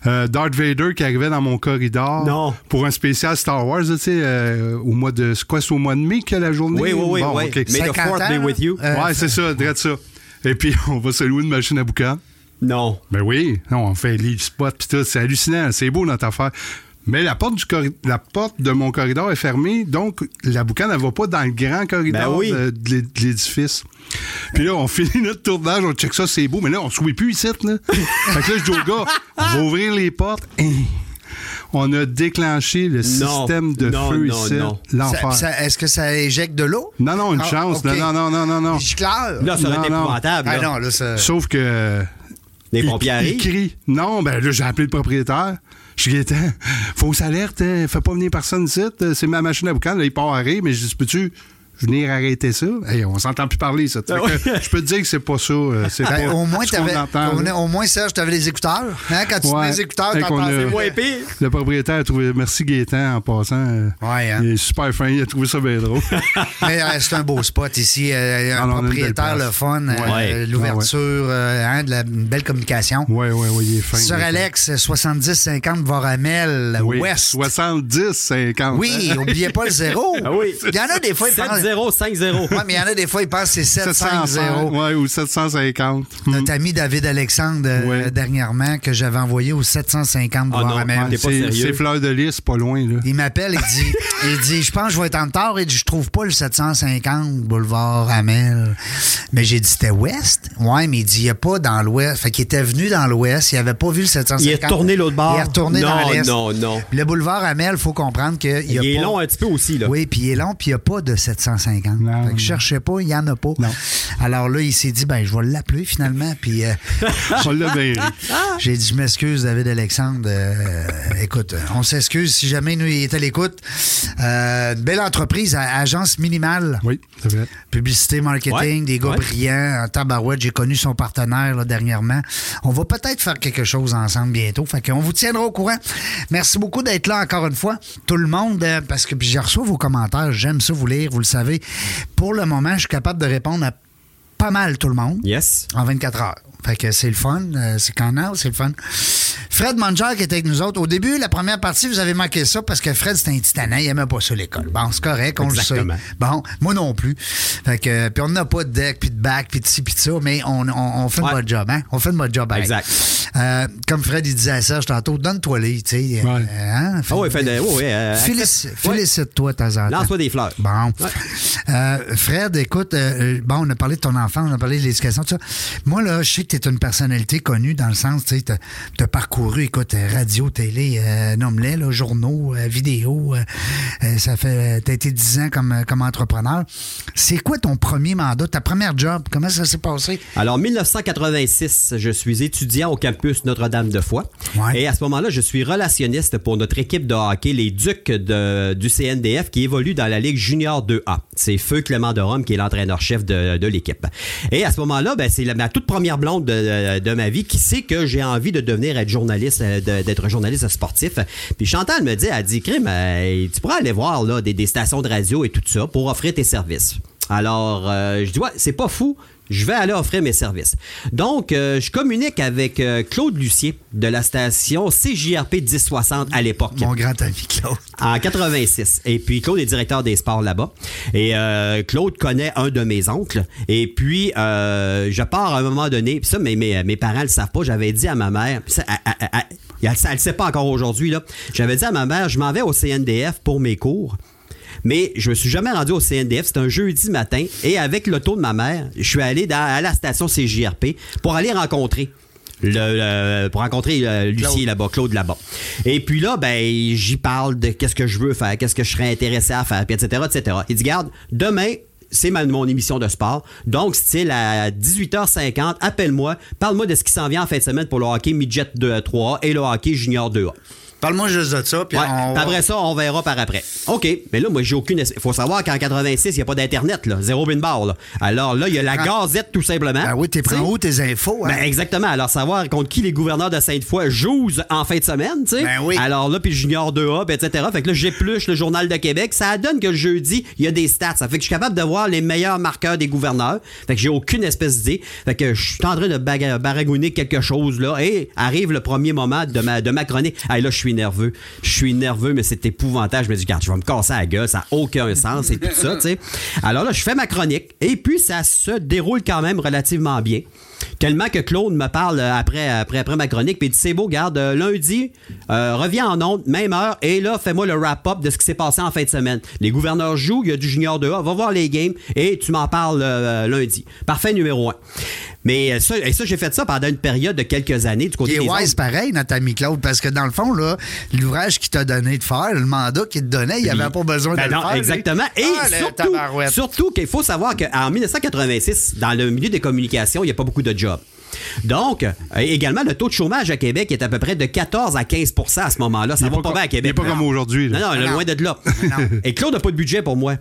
euh, Darth Vader qui arrivait dans mon corridor Non. pour un spécial Star Wars. Tu sais, euh, au mois de c'est quoi, c'est au mois de mai que la journée? Oui, oui, oui. Bon, oui. ok. May the 50 fourth be with you. euh, ouais, c'est ça, direct ça. Et puis [laughs] on va se louer une machine à boucan. Non. Ben oui, non, on fait les spots pis tout, c'est hallucinant, c'est beau notre affaire. Mais la porte du la porte de mon corridor est fermée, donc la boucane ne va pas dans le grand corridor Ben oui. de, de l'é- de l'édifice. Puis là, on [laughs] finit notre tournage, on check ça, c'est beau, mais là, on ne plus ici, là. [laughs] fait que là, je dis au gars, on va ouvrir les portes. Hein. On a déclenché le système de non, feu non, ici. non. L'enfer. Est-ce que ça éjecte de l'eau? Non, non, une Ah, chance. OK. Non, non, non, non, non, non. Je claire. Là, ça aurait été Non, non. épouvantable. Ah là. non, là, ça... Sauf que Les pompiers il, arrivent. crie. Non, ben là, j'ai appelé le propriétaire. Je suis Gaétan, fausse alerte, hein, fais pas venir personne ici. euh, C'est ma machine à boucan, là, il part arrêter, mais je dis, peux-tu venir arrêter ça? Hey, on s'entend plus parler, ça. Ah je peux te dire que c'est pas ça. C'est Ben, pas au moins, ce qu'on t'avais, entend, au, là. au moins, Serge, t'avais les écouteurs. Hein? Quand tu Ouais. mets les écouteurs, t'entends c'est Moins [laughs] pire. Le propriétaire a trouvé. Merci Gaétan en passant. euh, Ouais, hein. Il est super fin, il a trouvé ça bien drôle. [laughs] Mais euh, c'est un beau spot ici. euh, Ah un non, propriétaire, le fun, euh, Ouais. l'ouverture, euh, hein, de la, une belle communication. ouais, ouais, ouais, il est fin. Sur. Alex, 70-50 Voramel, Oui, Ouest. 70, 50. Oui, oubliez pas le zéro. Ah oui. Il y en a des fois, ils pensent... 7-0, 5-0. Ouais, mais il y en a des fois, ils pensent que c'est 750. 7-5-0. Ouais, ou 750. Notre ami David Alexandre, euh, dernièrement, que j'avais envoyé au 750 Ah non, pas C'est fleur de lys, pas loin, là. Il m'appelle, il dit, [laughs] il dit, je pense que je vais être en retard. Il dit, je trouve pas le 750 boulevard Hamel. Mais j'ai dit, c'était ouest? Ouais, mais il dit, il n'y a pas dans l'ouest. Fait qu'il était venu dans l'ouest, il avait pas vu le 750. Il est retourné l'autre bord. Il est retourné non, dans l'est. Non, non. Le boulevard Hamel, il faut comprendre qu'il y a Il est pas- long un petit peu aussi, là. Oui, puis il est long, puis il n'y a pas de 750 250. Non, fait que cherchais pas, il n'y en a pas. Non. Alors là, il s'est dit, ben, je vais l'appeler finalement. Puis euh, [laughs] ri. j'ai dit, je m'excuse, David Alexandre. Euh, écoute, on s'excuse si jamais nous, il est à l'écoute. Euh, belle entreprise, agence minimale. Oui, c'est vrai. Publicité, marketing, Ouais, des gars ouais. brillants. En tabarouette, j'ai connu son partenaire là, dernièrement. On va peut-être faire quelque chose ensemble bientôt. Fait qu'on vous tiendra au courant. Merci beaucoup d'être là encore une fois. Tout le monde, euh, parce que puis je reçois vos commentaires. J'aime ça vous lire, vous le savez. Pour le moment, je suis capable de répondre à pas mal tout le monde Yes. en 24 heures. Fait que c'est le fun, euh, c'est canal, c'est le fun. Fred Manger qui était avec nous autres. Au début, la première partie, vous avez manqué ça parce que Fred, c'était un titanant, il aimait pas ça l'école. Bon, c'est correct, on Exactement. le sait. Bon, moi non plus. Fait que, puis on n'a pas de deck, puis de bac, puis de ci, puis de ça, mais on, on, on fait Ouais. notre job, hein? On fait notre job. pareil. Exact. Euh, comme Fred, il disait à Serge tantôt, donne-toi les, tu sais. Ouais. euh, hein? Ah oui, fait de. oui, oui, euh, Félici- accepte- ouais. Félicite-toi de temps en temps. Lance-toi des fleurs. Bon. Euh, Fred, écoute, euh, bon, on a parlé de ton enfant, on a parlé de l'éducation, tout ça. Moi, là, je sais que tu es une personnalité connue dans le sens, tu as parcouru, écoute, euh, radio, télé, euh, nomme-les, journaux, euh, vidéos. euh, ça fait. Tu as été 10 ans comme, comme entrepreneur. C'est quoi ton premier mandat, ta première job? Comment ça s'est passé? Alors, 1986, je suis étudiant au campus Notre-Dame-de-Foix. Ouais. Et à ce moment-là, je suis relationniste pour notre équipe de hockey, les Ducs de- du CNDF, qui évolue dans la Ligue Junior 2A. C'est Feu Clément de Rome qui est l'entraîneur-chef de, de l'équipe. Et à ce moment-là, ben, c'est ma toute première blonde de, ma vie qui sait que j'ai envie de devenir journaliste, euh, d'être journaliste sportif. Puis Chantal me dit, elle dit, Crime, tu pourras aller voir là, des, des stations de radio et tout ça pour offrir tes services. Alors, euh, je dis, ouais, c'est pas fou. Je vais aller offrir mes services. Donc, euh, je communique avec euh, Claude Lucier de la station CJRP 1060 à l'époque. Mon grand ami Claude. En 86. Et puis Claude est directeur des sports là-bas. Et euh, Claude connaît un de mes oncles. Et puis je pars à un moment donné. Puis ça, mes, mes, mes parents le savent pas. J'avais dit à ma mère. Ça, elle, le sait pas encore aujourd'hui. là. J'avais dit à ma mère, je m'en vais au CNDF pour mes cours. Mais je me suis jamais rendu au CNDF. C'était un jeudi matin. Et avec l'auto de ma mère, je suis allé dans- à la station CJRP pour aller rencontrer. Le, le- pour rencontrer euh, Lucie là-bas, Claude là-bas. Et puis là, ben, j'y parle de qu'est-ce que je veux faire, qu'est-ce que je serais intéressé à faire, puis etc., etc. Il dit, garde, demain, c'est mon émission de sport. Donc, style à 18h50, appelle-moi, parle-moi de ce qui s'en vient en fin de semaine pour le hockey midget 2 3 et le hockey junior 2A. Parle-moi juste de ça, puis Ouais, on. puis après ça, on verra par après. OK. Mais là, moi, j'ai aucune. Il faut savoir qu'en 86, il n'y a pas d'Internet, là. Zéro bin bar, là. Alors là, il y a la Prends- Gazette, tout simplement. Ah oui, t'es prends où tes infos? hein? Ben, exactement. Alors, savoir contre qui les gouverneurs de Sainte-Foy jouent en fin de semaine, tu sais? Ben oui. Alors là, puis Junior 2A, puis etc. Fait que là, j'épluche le Journal de Québec. Ça donne que le jeudi, il y a des stats. Ça fait que je suis capable de voir les meilleurs marqueurs des gouverneurs. Fait que j'ai aucune espèce d'idée. Fait que je suis en train de baragouiner quelque chose, là. Et arrive le premier moment de ma, de ma chronique. Ah, là, je suis nerveux. Je suis nerveux, mais c'est épouvantable. Je me dis, regarde, je vais me casser la gueule. Ça n'a aucun sens et tout ça, tu sais. Alors là, je fais ma chronique. Et puis, ça se déroule quand même relativement bien. Tellement que Claude me parle euh, après, après, après ma chronique, puis il dit C'est beau, garde, euh, lundi, euh, reviens en ondes, même heure, et là, fais-moi le wrap-up de ce qui s'est passé en fin de semaine. Les gouverneurs jouent, il y a du junior 2A, va voir les games, et tu m'en parles lundi. Parfait, numéro un. Mais euh, ça, et ça j'ai fait ça pendant une période de quelques années du côté des wise pareil, notre ami Claude, parce que dans le fond, là, l'ouvrage qu'il t'a donné de faire, le mandat qu'il te donnait, il avait pas besoin Ben de non, le faire. exactement. Et Ah, surtout, surtout qu'il faut savoir qu'en 1986, dans le milieu des communications, il n'y a pas beaucoup de jobs. Donc, euh, également, le taux de chômage à Québec est à peu près de 14 à 15% à ce moment-là. Ça va pas pas com- bien à Québec. il pas comme aujourd'hui. Non, non, Non. loin de là. Et Claude n'a pas de budget pour moi.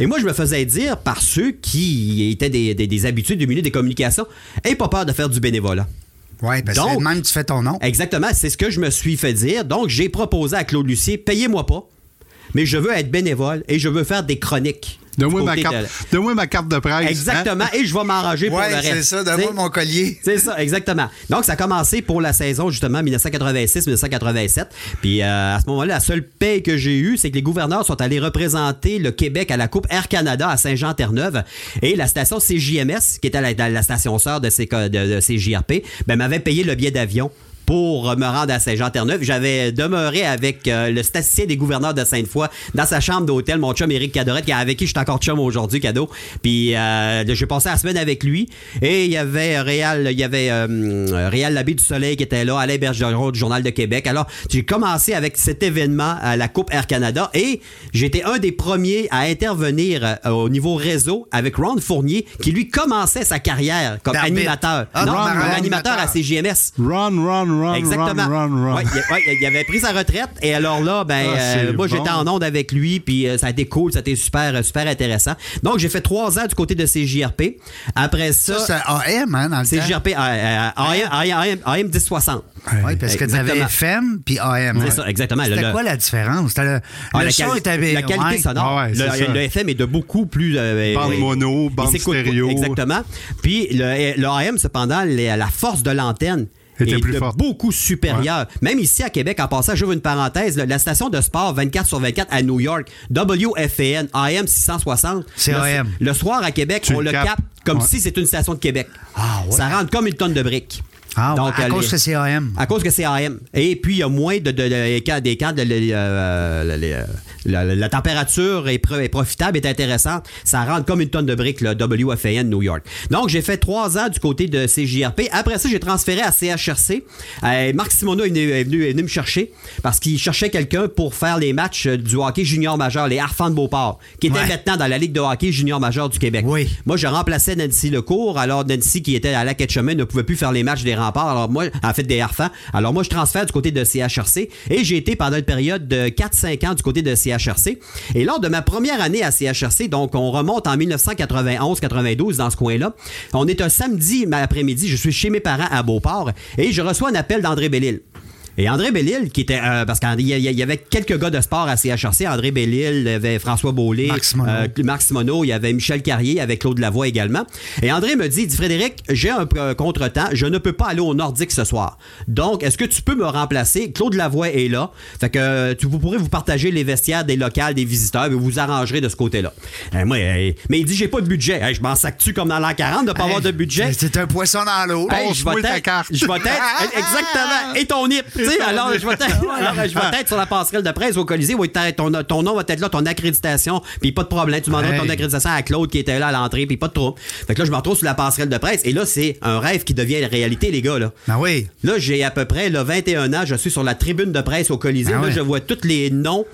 Et moi, je me faisais dire par ceux qui étaient des, des, des habitués du milieu des communications, aie pas peur de faire du bénévolat. Oui, parce que même tu fais ton nom. Exactement, c'est ce que je me suis fait dire. Donc, j'ai proposé à Claude Lucier, payez-moi pas, mais je veux être bénévole et je veux faire des chroniques. Donne-moi ma, carte- de- donne-moi ma carte de presse. Exactement, et je vais m'arranger pour le reste. c'est ça, donne-moi mon collier. C'est ça, exactement. Donc, ça a commencé pour la saison, justement, 1986-1987. Puis, euh, à ce moment-là, la seule paye que j'ai eue, c'est que les gouverneurs sont allés représenter le Québec à la Coupe Air Canada à Saint-Jean-Terre-Neuve. Et la station CJMS, qui était la, la- la station sœur de, ces, de, de CJRP, ben, m'avait payé le billet d'avion pour me rendre à Saint-Jean-Terre-Neuve. J'avais demeuré avec euh, le statisticien des gouverneurs de Sainte-Foy dans sa chambre d'hôtel, mon chum Éric Cadorette, avec qui je suis encore chum aujourd'hui, cadeau. Puis euh, j'ai passé la semaine avec lui. Et il y avait Réal, il y avait euh, Réal Labé du Soleil qui était là, Alain Bergeron du Journal de Québec. Alors, j'ai commencé avec cet événement à la Coupe Air Canada et j'étais un des premiers à intervenir euh, au niveau réseau avec Ron Fournier qui lui commençait sa carrière comme animateur. Ah, non, Ron, comme Ron, animateur à. CGMS. Run, run, run, Exactement. run, run, run. Ouais, il, ouais, il avait pris sa retraite et alors là, ben, Ah, euh, moi bon. j'étais en onde avec lui puis euh, ça a été cool, ça a été super, euh, super intéressant. Donc j'ai fait trois ans du côté de CJRP. Après ça, Ça, c'est AM, hein, dans le temps. CJRP, AM, AM, AM 1060. Oui, parce que tu avais. FM puis AM. C'est ça, exactement. C'était quoi la différence? Le, Ah, le la, son était la qualité ouais. sonore. Ah ouais, le, ça. le FM est de beaucoup plus. euh, Bande mono, bande stéréo. Exactement. Puis le, le AM, cependant, les- la force de l'antenne. Était est plus de forte. beaucoup supérieure. Même ici à Québec, en passant, j'ouvre une parenthèse, là, la station de sport 24 sur 24 à New York, WFAN, AM 660. C'est le, AM. Le soir à Québec, Tu on le capte comme Ouais. si c'était une station de Québec. Ah, ouais. Ça rentre comme une tonne de briques. Ah, ouais, à euh, cause les- que c'est AM. à cause que c'est AM. Et puis, il y a moins de, de- des de- de- euh, la- température est, pro- est profitable, est intéressante. Ça rentre comme une tonne de briques, le WFAN New York. Donc, j'ai fait trois ans du côté de CJRP. Après ça, j'ai transféré à CHRC. Euh, Marc Simoneau est venu, est venu- est venu me chercher parce qu'il cherchait quelqu'un pour faire les matchs euh, du hockey junior majeur, les Harfans de Beauport, qui étaient Ouais. maintenant dans la Ligue de hockey junior majeur du Québec. Oui. Moi, je remplaçais Nancy Lecourt. Alors, Nancy, qui était à la quête chemin, ne pouvait plus faire les matchs des remparts. Alors, moi, en fait, des Harfans. Alors, moi, je transfère du côté de CHRC. Et j'ai été pendant une période de 4-5 ans du côté de CHRC. Et lors de ma première année à CHRC, donc, on remonte en 1991-92 dans ce coin-là. On est un samedi après-midi. Je suis chez mes parents à Beauport. Et je reçois un appel d'André Bellil. Et André Bellil, qui était. euh, parce qu'il y, y avait quelques gars de sport à CHRC. André Bellil, il y avait François Beaulé, Marc Simoneau. euh, Marc Simoneau, il y avait Michel Carrier, il y avait Claude Lavoie également. Et André me dit, il dit Frédéric, j'ai un euh, contretemps, je ne peux pas aller au Nordique ce soir. Donc, est-ce que tu peux me remplacer? Claude Lavoie est là. Fait que tu, vous pourrez vous partager les vestiaires des locales, des visiteurs, et vous vous arrangerez de ce côté-là. Euh, moi, mais il dit, j'ai pas de budget. Hey, je m'en sac-tu comme dans l'an 40 de pas avoir de budget? C'est un poisson dans l'eau. Hey, je vais Passe-moi ta être, carte. je vais être, [laughs] exactement, et ton tu sais, alors je vais être, sur la passerelle de presse au Colisée, où ton, ton nom va être là, ton accréditation, puis pas de problème, tu demanderas Hey. ton accréditation à Claude qui était là à l'entrée, puis pas de trouble. Fait que là, je me retrouve sur la passerelle de presse, et là, c'est un rêve qui devient réalité, les gars, là. Ben oui. Là, j'ai à peu près là, 21 ans, je suis sur la tribune de presse au Colisée, Ah là, je vois tous les noms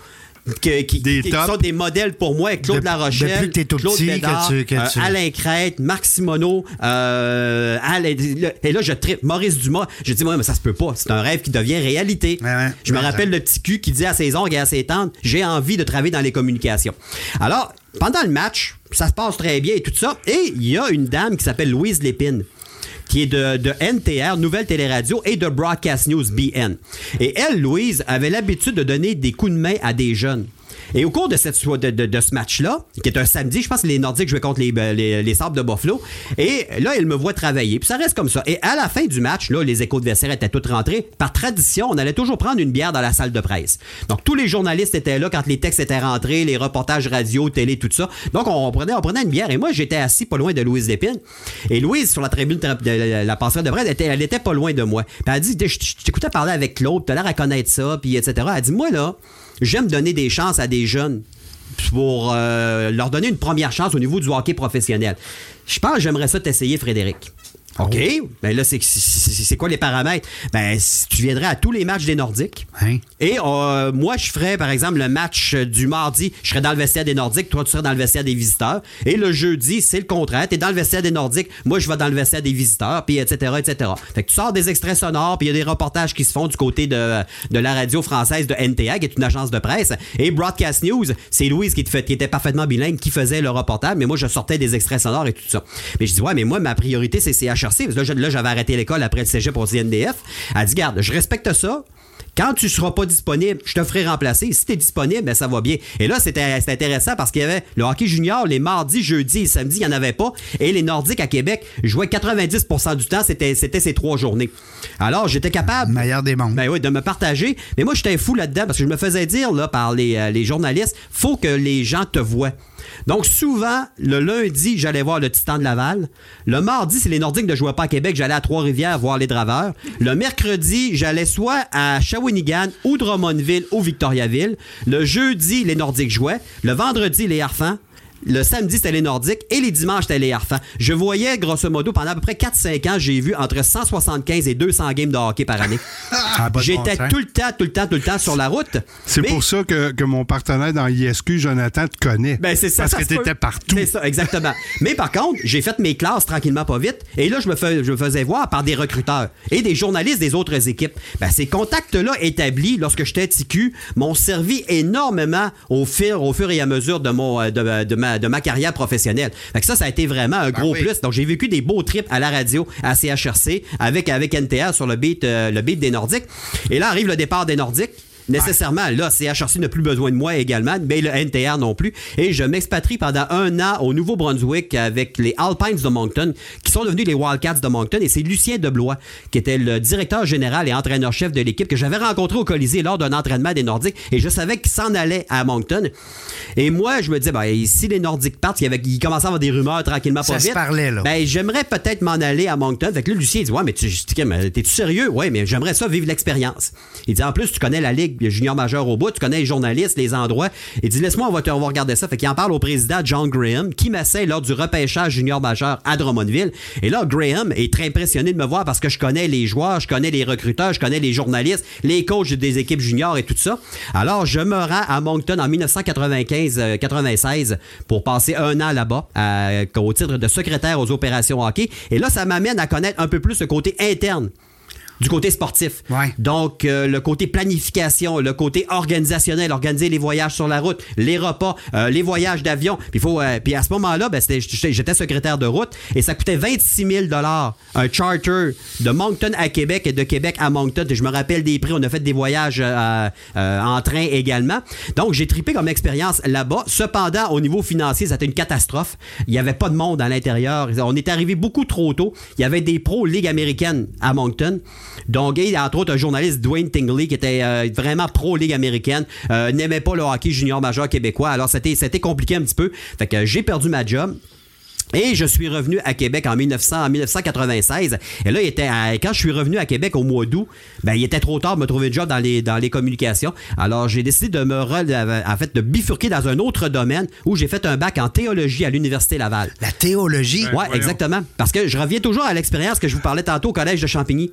que- qui, Des qui tops. sont des modèles pour moi. Claude Larochelle, Claude petit, que Bédard, tu- que euh, tu- Alain Crête, Marc Simoneau, euh, Alain- et là je tripe Maurice Dumas. Je dis moi mais ça se peut pas, c'est un rêve qui devient réalité. Ouais, ouais. je me rappelle ça. le petit cul qui dit à ses ongles et à ses tantes, j'ai envie de travailler dans les communications. Alors pendant le match, ça se passe très bien et tout ça, et il y a une dame qui s'appelle Louise Lépine qui est de, de NTR, Nouvelle Téléradio, et de Broadcast News BN. Et elle, Louise, avait l'habitude de donner des coups de main à des jeunes. Et au cours de, cette, de, de- ce match-là, qui est un samedi, je pense que les Nordiques jouaient contre les, les, les Sables de Buffalo, et là, elle me voit travailler. Puis ça reste comme ça. Et à la fin du match, là, les échos de vestiaire étaient tous rentrés. Par tradition, on allait toujours prendre une bière dans la salle de presse. Donc, tous les journalistes étaient là quand les textes étaient rentrés, les reportages radio, télé, tout ça. Donc, on prenait, on prenait une bière. Et moi, j'étais assis pas loin de Louise Lépine. Et Louise, sur la tribune de la, passerelle de presse, elle était, pas loin de moi. Puis elle dit, je t'écoutais parler avec Claude, t'as l'air à connaître ça, puis etc. Elle dit, moi, là, j'aime donner des chances à des jeunes pour euh, leur donner une première chance au niveau du hockey professionnel. Je pense que j'aimerais ça t'essayer, Frédéric. OK. Ben là, c'est quoi les paramètres? Ben, si tu viendrais à tous les matchs des Nordiques. Hein? Et euh, moi, je ferais, par exemple, le match euh, du mardi, je serais dans le vestiaire des Nordiques, toi, tu serais dans le vestiaire des visiteurs. Et le jeudi, c'est le contraire. Tu es dans le vestiaire des Nordiques, moi, je vais dans le vestiaire des visiteurs, puis etc., etc. Fait que tu sors des extraits sonores, puis il y a des reportages qui se font du côté de, de la radio française de NTA, qui est une agence de presse. Et Broadcast News, c'est Louise qui, te fait- qui était parfaitement bilingue, qui faisait le reportage, mais moi, je sortais des extraits sonores et tout ça. Mais je dis, ouais, mais moi, ma priorité, c'est CHRC. Parce que là, j'avais arrêté l'école après le cégep au CNDF. Elle dit, garde, je respecte ça. Quand tu seras pas disponible, je te ferai remplacer. Si tu es disponible, ben, ça va bien. Et là, c'était intéressant parce qu'il y avait le hockey junior les mardis, jeudis et samedis, il n'y en avait pas. Et les Nordiques à Québec jouaient 90% du temps, c'était c'était ces trois journées. Alors, j'étais capable. Meilleur des mondes. Ben oui, de me partager. Mais moi, j'étais fou là-dedans parce que je me faisais dire là, par les, euh, les journalistes, faut que les gens te voient. Donc, souvent, le lundi, j'allais voir le Titan de Laval. Le mardi, c'est les Nordiques ne jouaient pas à Québec, j'allais à Trois-Rivières voir les Draveurs. Le mercredi, j'allais soit à Shawinigan ou Drummondville ou Victoriaville. Le jeudi, les Nordiques jouaient. Le vendredi, les Harfans. Le samedi, c'était les Nordiques et les dimanches, c'était les Harfans. Je voyais, grosso modo, pendant à peu près 4-5 ans, j'ai vu entre 175 et 200 games de hockey par année. [laughs] Ah, bon J'étais tout le temps, tout le temps, tout le temps sur la route. C'est Mais- pour ça que, que mon partenaire dans ISQ, Jonathan, te connaît. Ben, c'est ça. Parce ça que t'étais partout. C'est ça, exactement. Mais par contre, j'ai fait mes classes tranquillement, pas vite. Et là, je me, fais- je me faisais voir par des recruteurs et des journalistes des autres équipes. Ben, ces contacts-là établis lorsque j'étais TQ m'ont servi énormément au fur, au fur et à mesure de, mon, euh, de, de ma, de ma carrière professionnelle. Fait que ça, ça a été vraiment un gros oui. plus. Donc, j'ai vécu des beaux trips à la radio, à CHRC, avec, avec NTA sur le beat, euh, le beat des Nordiques. Et là arrive le départ des Nordiques. Nécessairement, là, CHRC n'a plus besoin de moi également, mais le NTR non plus. Et je m'expatrie pendant un an au Nouveau-Brunswick avec les Alpines de Moncton, qui sont devenus les Wildcats de Moncton. Et c'est Lucien Deblois, qui était le directeur général et entraîneur-chef de l'équipe, que j'avais rencontré au Colisée lors d'un entraînement des Nordiques. Et je savais qu'il s'en allait à Moncton. Et moi, je me disais, ben, si les Nordiques partent, il, y avait, il commençait à avoir des rumeurs tranquillement Ça se parlait, là. Ben, j'aimerais peut-être m'en aller à Moncton. Fait que là, Lucien, il dit, ouais, mais tu, t'es-tu sérieux? Ouais, mais j'aimerais ça vivre l'expérience. Il dit, en plus, tu connais la Ligue junior majeure au bout, tu connais les journalistes, les endroits. Il dit, laisse-moi, on va, te- on regarder ça. Fait qu'il en parle au président John Graham, qui m'essaye lors du repêchage junior majeur à Drummondville. Et là, Graham est très impressionné de me voir parce que je connais les joueurs, je connais les recruteurs, je connais les journalistes, les coachs des équipes juniors et tout ça. Alors, je me rends à Moncton en 1995-96 pour passer un an là-bas euh, au titre de secrétaire aux opérations hockey. Et là, ça m'amène à connaître un peu plus le côté interne du côté sportif. Ouais. Donc, euh, le côté planification, le côté organisationnel, organiser les voyages sur la route, les repas, euh, les voyages d'avion. Puis, faut, euh, puis à ce moment-là, ben, j'étais secrétaire de route et ça coûtait 26 000 un charter de Moncton à Québec et de Québec à Moncton. Et je me rappelle des prix. On a fait des voyages en train également. Donc, j'ai tripé comme expérience là-bas. Cependant, au niveau financier, c'était une catastrophe. Il n'y avait pas de monde à l'intérieur. On est arrivé beaucoup trop tôt. Il y avait des pros Ligue américaine à Moncton. Donc, et entre autres, un journaliste, Dwayne Tingley, qui était euh, vraiment pro-Ligue américaine, euh, n'aimait pas le hockey junior majeur québécois. Alors, c'était c'était compliqué un petit peu. Fait que j'ai perdu ma job. Et je suis revenu à Québec en, 1900, en 1996. Et là, il était à- quand je suis revenu à Québec au mois d'août, ben, il était trop tard de me trouver un job dans les, dans les communications. Alors, j'ai décidé de me re- en fait, de bifurquer dans un autre domaine où j'ai fait un bac en théologie à l'Université Laval. La théologie? Ouais, voyons. exactement. Parce que je reviens toujours à l'expérience que je vous parlais tantôt au collège de Champigny.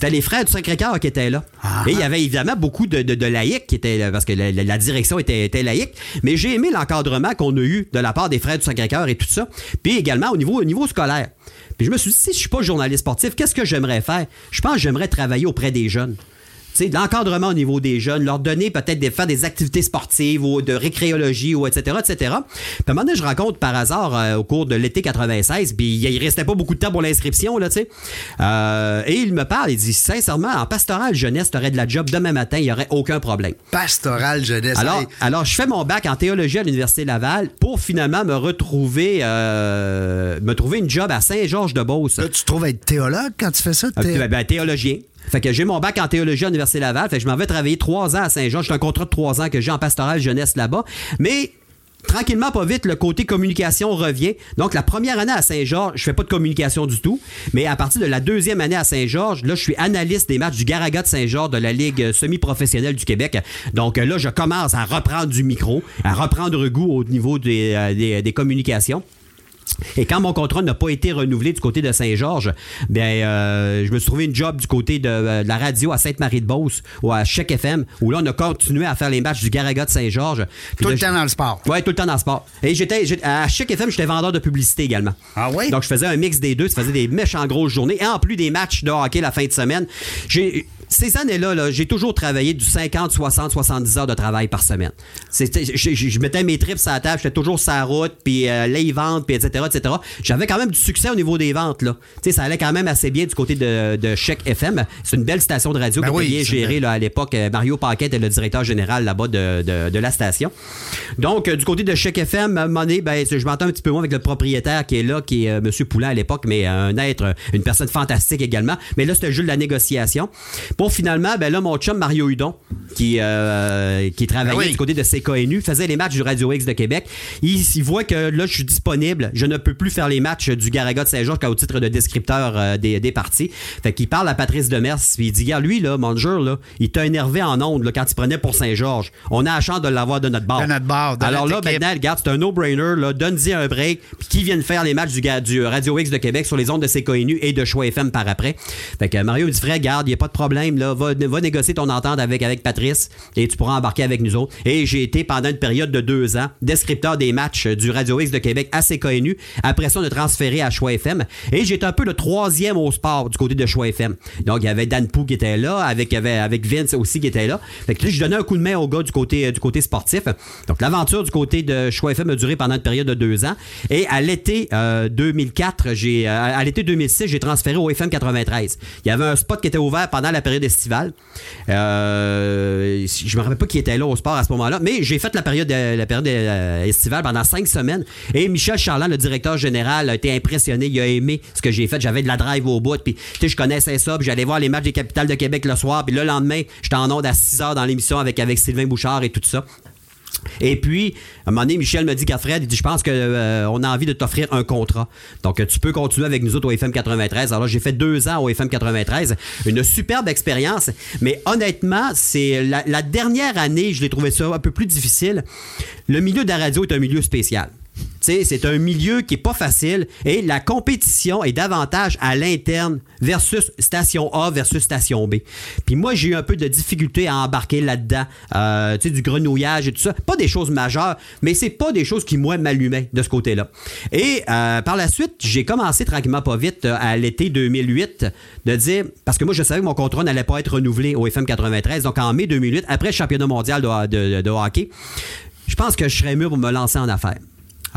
C'était les frères du Sacré-Cœur qui étaient là. Et il y avait évidemment beaucoup de, de- de laïcs qui étaient là, parce que la, la- la direction était, était laïque. Mais j'ai aimé l'encadrement qu'on a eu de la part des frères du Sacré-Cœur et tout ça. Puis également au niveau, au niveau scolaire. Puis je me suis dit, si je suis pas journaliste sportif, qu'est-ce que j'aimerais faire? Je pense que j'aimerais travailler auprès des jeunes. Tu de l'encadrement au niveau des jeunes, leur donner peut-être de faire des activités sportives ou de récréologie ou etc., etc. Puis à un moment donné, je rencontre par hasard euh, au cours de l'été 96, puis il restait pas beaucoup de temps pour l'inscription, là, tu sais. Euh, et il me parle, il dit, sincèrement, en pastoral jeunesse, t'aurais de la job demain matin, il y aurait aucun problème. Pastoral jeunesse. Alors, Hey, alors, je fais mon bac en théologie à l'Université Laval pour finalement me retrouver, euh, me trouver une job à Saint-Georges-de-Beauce. là, tu te trouves être théologue quand tu fais ça? Thé- ben, ben, théologien. Fait que j'ai mon bac en théologie à l'Université Laval. Fait que je m'en vais travailler trois ans à Saint-Jean. J'ai un contrat de trois ans que j'ai en pastoral jeunesse là-bas. Mais tranquillement, pas vite, le côté communication revient. Donc, la première année à Saint-Georges, je fais pas de communication du tout. Mais à partir de la deuxième année à Saint-Georges, là, je suis analyste des matchs du Garaga de Saint-Georges de la Ligue euh, semi-professionnelle du Québec. Donc, euh, là, je commence à reprendre du micro, à reprendre goût au niveau des, euh, des- des communications. Et quand mon contrat n'a pas été renouvelé du côté de Saint-Georges, bien, euh, je me suis trouvé une job du côté de, euh, de la radio à Sainte-Marie-de-Beauce ou à Chèque FM, où là, on a continué à faire les matchs du Garaga de Saint-Georges. Tout là, le temps dans le sport. Ouais, tout le temps dans le sport. Et j'étais, à Chic FM, j'étais vendeur de publicité également. Ah oui? Donc, je faisais un mix des deux. Ça faisait des méchants grosses journées. Et en plus des matchs de hockey la fin de semaine. J'ai, ces années-là, là, j'ai toujours travaillé du 50, 60, 70 heures de travail par semaine. Je, mettais mes trips sur la table, j'étais toujours sur la route, puis euh, les ventes, puis etc., etc. J'avais quand même du succès au niveau des ventes. Là. Ça allait quand même assez bien du côté de, de Chèque FM. C'est une belle station de radio Ben qui oui, bien gérée là, à l'époque. Euh, Mario Paquet était le directeur général là-bas de, de- de la station. Donc, euh, du côté de Chèque FM, à un moment donné, ben, je m'entends un petit peu moins avec le propriétaire qui est là, qui est euh, M. Poulain à l'époque, mais un être, une personne fantastique également. Mais là, c'était juste la négociation. Pour finalement, ben là, mon chum Mario Hudon, qui, euh, qui travaillait Ben oui. du côté de CKNU, faisait les matchs du Radio X de Québec. Il, il voit que là, je suis disponible. Je ne peux plus faire les matchs du Garaga de Saint-Georges qu'au titre de descripteur euh, des, des parties. Fait qu'il parle à Patrice Demers, puis il dit, gars, lui, là, mon jeu, là, il t'a énervé en ondes là, quand il prenait pour Saint-Georges. On a la chance de l'avoir de notre bord. De notre bord, de Alors là, équipe. maintenant, regarde, c'est un no-brainer. là. Donne-y un break. Puis qui vienne faire les matchs du, du Radio X de Québec sur les ondes de CKNU et de Choix FM par après? Fait que Mario dit, frère, garde, il n'y a pas de problème. Va, négocier ton entente avec, avec Patrice et tu pourras embarquer avec nous autres. Et j'ai été pendant une période de deux ans descripteur des matchs du Radio X de Québec à CKNU. Après ça, on a transféré à Choix FM. Et j'étais un peu le troisième au sport du côté de Choix FM. Donc, il y avait Dan Pou qui était là, avec, avec Vince aussi qui était là. Fait que là, je donnais un coup de main au gars du côté, euh, du côté sportif. Donc, l'aventure du côté de Choix FM a duré pendant une période de deux ans. Et à l'été euh, 2004, j'ai, euh, à l'été 2006, j'ai transféré au FM 93. Il y avait un spot qui était ouvert pendant la estivale. Euh, je me rappelle pas qui était là au sport à ce moment-là, mais j'ai fait la période, la période euh, estivale pendant cinq semaines. Et Michel Charland, le directeur général, a été impressionné. Il a aimé ce que j'ai fait. J'avais de la drive au bout. Puis, je connaissais ça. Puis, j'allais voir les matchs des capitales de Québec le soir. Puis le lendemain, j'étais en onde à 6 heures dans l'émission avec, avec Sylvain Bouchard et tout ça. Et puis, à un moment donné, Michel me dit qu'à Fred, il dit, je pense qu'on a envie de t'offrir un contrat. Donc, euh, tu peux continuer avec nous autres au FM 93. Alors j'ai fait deux ans au FM 93. Une superbe expérience. Mais honnêtement, c'est la, la dernière année, je l'ai trouvé ça un peu plus difficile. Le milieu de la radio est un milieu spécial. C'est un milieu qui est pas facile et la compétition est davantage à l'interne versus station A versus station B. Puis moi, j'ai eu un peu de difficulté à embarquer là-dedans. Euh, du grenouillage et tout ça. Pas des choses majeures, mais c'est pas des choses qui, moi, m'allumaient de ce côté-là. Et euh, par la suite, j'ai commencé tranquillement pas vite euh, à l'été 2008 de dire, parce que moi, je savais que mon contrat n'allait pas être renouvelé au FM 93. Donc en mai 2008, après le championnat mondial de, hockey, je pense que je serais mieux pour me lancer en affaires.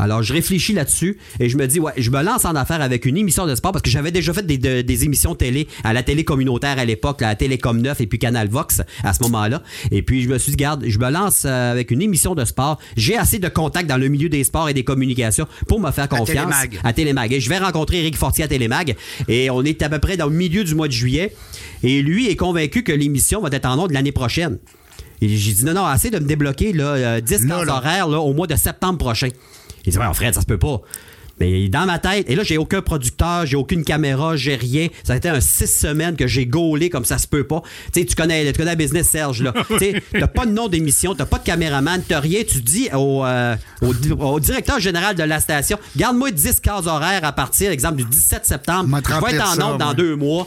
Alors, je réfléchis là-dessus et je me dis, ouais, je me lance en affaires avec une émission de sport parce que j'avais déjà fait des, de- des émissions télé à la télé communautaire à l'époque, la Télécom 9 et puis Canal Vox à ce moment-là. Et puis, je me suis dit, garde, je me lance euh, avec une émission de sport. J'ai assez de contacts dans le milieu des sports et des communications pour me faire confiance. Télémag. À Télémag. Et je vais rencontrer Eric Fortier à Télémag et on est à peu près dans le milieu du mois de juillet. Et lui est convaincu que l'émission va être en ondes l'année prochaine. Et j'ai dit non, non, assez de me débloquer là, euh, 10 Là, cases là. horaires là, au mois de septembre prochain. Il dit, ouais, Fred, ça se peut pas. Mais dans ma tête, et là, j'ai aucun producteur, j'ai aucune caméra, j'ai rien. Ça a été un six semaines que j'ai gaulé comme ça se peut pas. Tu sais, tu connais, tu connais le business, Serge, là. [laughs] tu sais, t'as pas de nom d'émission, t'as pas de caméraman, t'as rien. Tu dis au, euh, au, au directeur général de la station, garde-moi 10 cases horaires à partir, exemple, du 17 septembre. Je vais être en onde dans deux mois.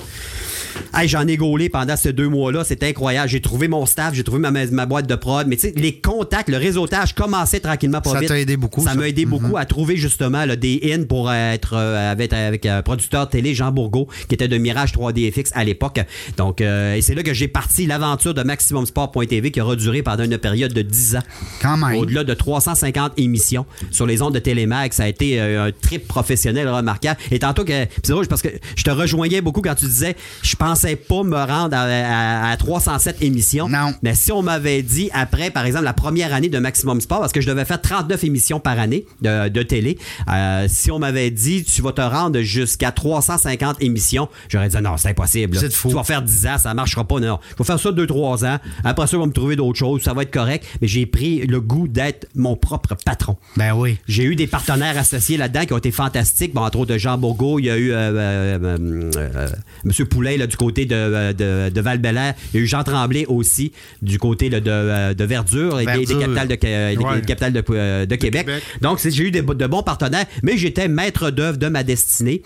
Hey, j'en ai gaulé pendant ces deux mois-là. C'était incroyable. J'ai trouvé mon staff, j'ai trouvé ma, ma boîte de prod. Mais tu sais, les contacts, le réseautage commençait tranquillement pas Ça vite. t'a aidé beaucoup, Ça ça? m'a aidé beaucoup à trouver justement là, des in pour euh, être euh, avec, avec un producteur télé, Jean Bourgault, qui était de Mirage 3DFX à l'époque. Donc, euh, et c'est là que j'ai parti l'aventure de MaximumSport.tv qui aura duré pendant une période de 10 ans. Quand même. Au-delà de 350 émissions sur les ondes de Télémag. Ça a été euh, un trip professionnel remarquable. Et tantôt que. C'est drôle parce que je te rejoignais beaucoup quand tu disais je pensais pas me rendre à, à- à 307 émissions. Non. Mais si on m'avait dit après, par exemple, la première année de Maximum Sport, parce que je devais faire 39 émissions par année de, de télé, euh, si on m'avait dit tu vas te rendre jusqu'à 350 émissions, j'aurais dit non, c'est impossible. C'est fou. Tu vas faire 10 ans, ça marchera pas. Non, il faut faire ça 2-3 ans. Après ça, on va me trouver d'autres choses, ça va être correct. Mais j'ai pris le goût d'être mon propre patron. Ben oui. J'ai eu des partenaires associés là-dedans qui ont été fantastiques. Bon, entre autres, Jean Bourgault, il y a eu euh, euh, euh, euh, M. Poulet là, du côté de, euh, de, de val Il y a eu Jean Tremblay aussi du côté là, de, euh, de Verdure, et des- capitales de, des- Ouais. des capitales de, euh, de Québec. Québec. Donc, j'ai eu de bons partenaires, mais j'étais maître d'œuvre de ma destinée.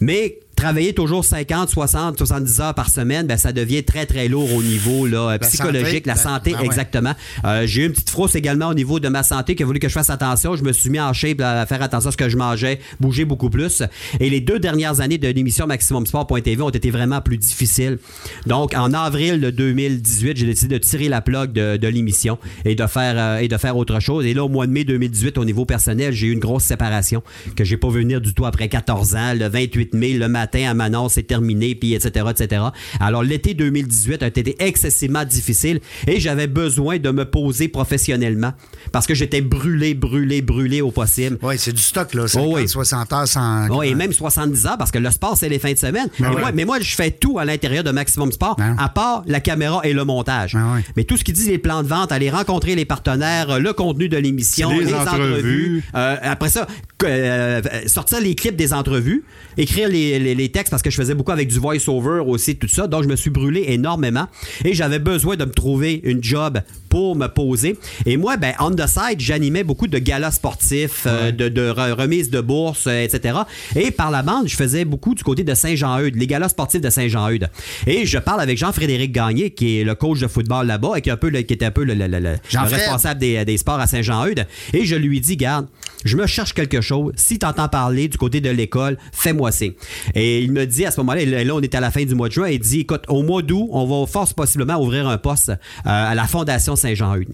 Mais travailler toujours 50, 60, 70 heures par semaine, ben, ça devient très, très lourd au niveau là, psychologique, santé, la ben, santé, ben ouais. exactement. Euh, j'ai eu une petite frousse également au niveau de ma santé qui a voulu que je fasse attention. Je me suis mis en shape à faire attention à ce que je mangeais, bouger beaucoup plus. Et les deux dernières années de l'émission Maximum Sport.tv ont été vraiment plus difficiles. Donc, en avril de 2018, j'ai décidé de tirer la plug de, de l'émission et de faire euh, et de faire autre chose. Et là, au mois de mai 2018, au niveau personnel, j'ai eu une grosse séparation que j'ai pas vu venir du tout après 14 ans. Le 28 mai, le matin, à Manon, c'est terminé, puis etc., etc. Alors, l'été 2018 a été excessivement difficile et j'avais besoin de me poser professionnellement parce que j'étais brûlé, brûlé, brûlé au possible. Oui, c'est du stock, là. 50, Oh oui. 60 heures sans. Oh, et même 70 heures parce que le sport, c'est les fins de semaine. mais, moi, mais moi, je fais tout à l'intérieur de Maximum Sport, Ben. à part la caméra et le montage. Ben. Mais tout ce qui dit les plans de vente, aller rencontrer les partenaires, euh, le contenu de l'émission, Les les, entrevues. entrevues. euh, après ça, euh, sortir les clips des entrevues, écrire les, les- les textes parce que je faisais beaucoup avec du voice-over aussi, tout ça. Donc, je me suis brûlé énormément et j'avais besoin de me trouver une job pour me poser. Et moi, ben, on the side, j'animais beaucoup de galas sportifs, euh, de, de re- remises de bourse, euh, etc. Et par la bande, je faisais beaucoup du côté de Saint-Jean-Eudes, les galas sportifs de Saint-Jean-Eudes. Et je parle avec Jean-Frédéric Gagné, qui est le coach de football là-bas et qui, est un peu, le- qui était un peu le, le- le- responsable des, des sports à Saint-Jean-Eudes. Et je lui dis, garde, je me cherche quelque chose. Si tu entends parler du côté de l'école, fais-moi signe. Et il me dit à ce moment-là, là on est à la fin du mois de juin, il dit, écoute, au mois d'août, on va force possiblement ouvrir un poste euh, à la Fondation Saint-Jean-Eudes.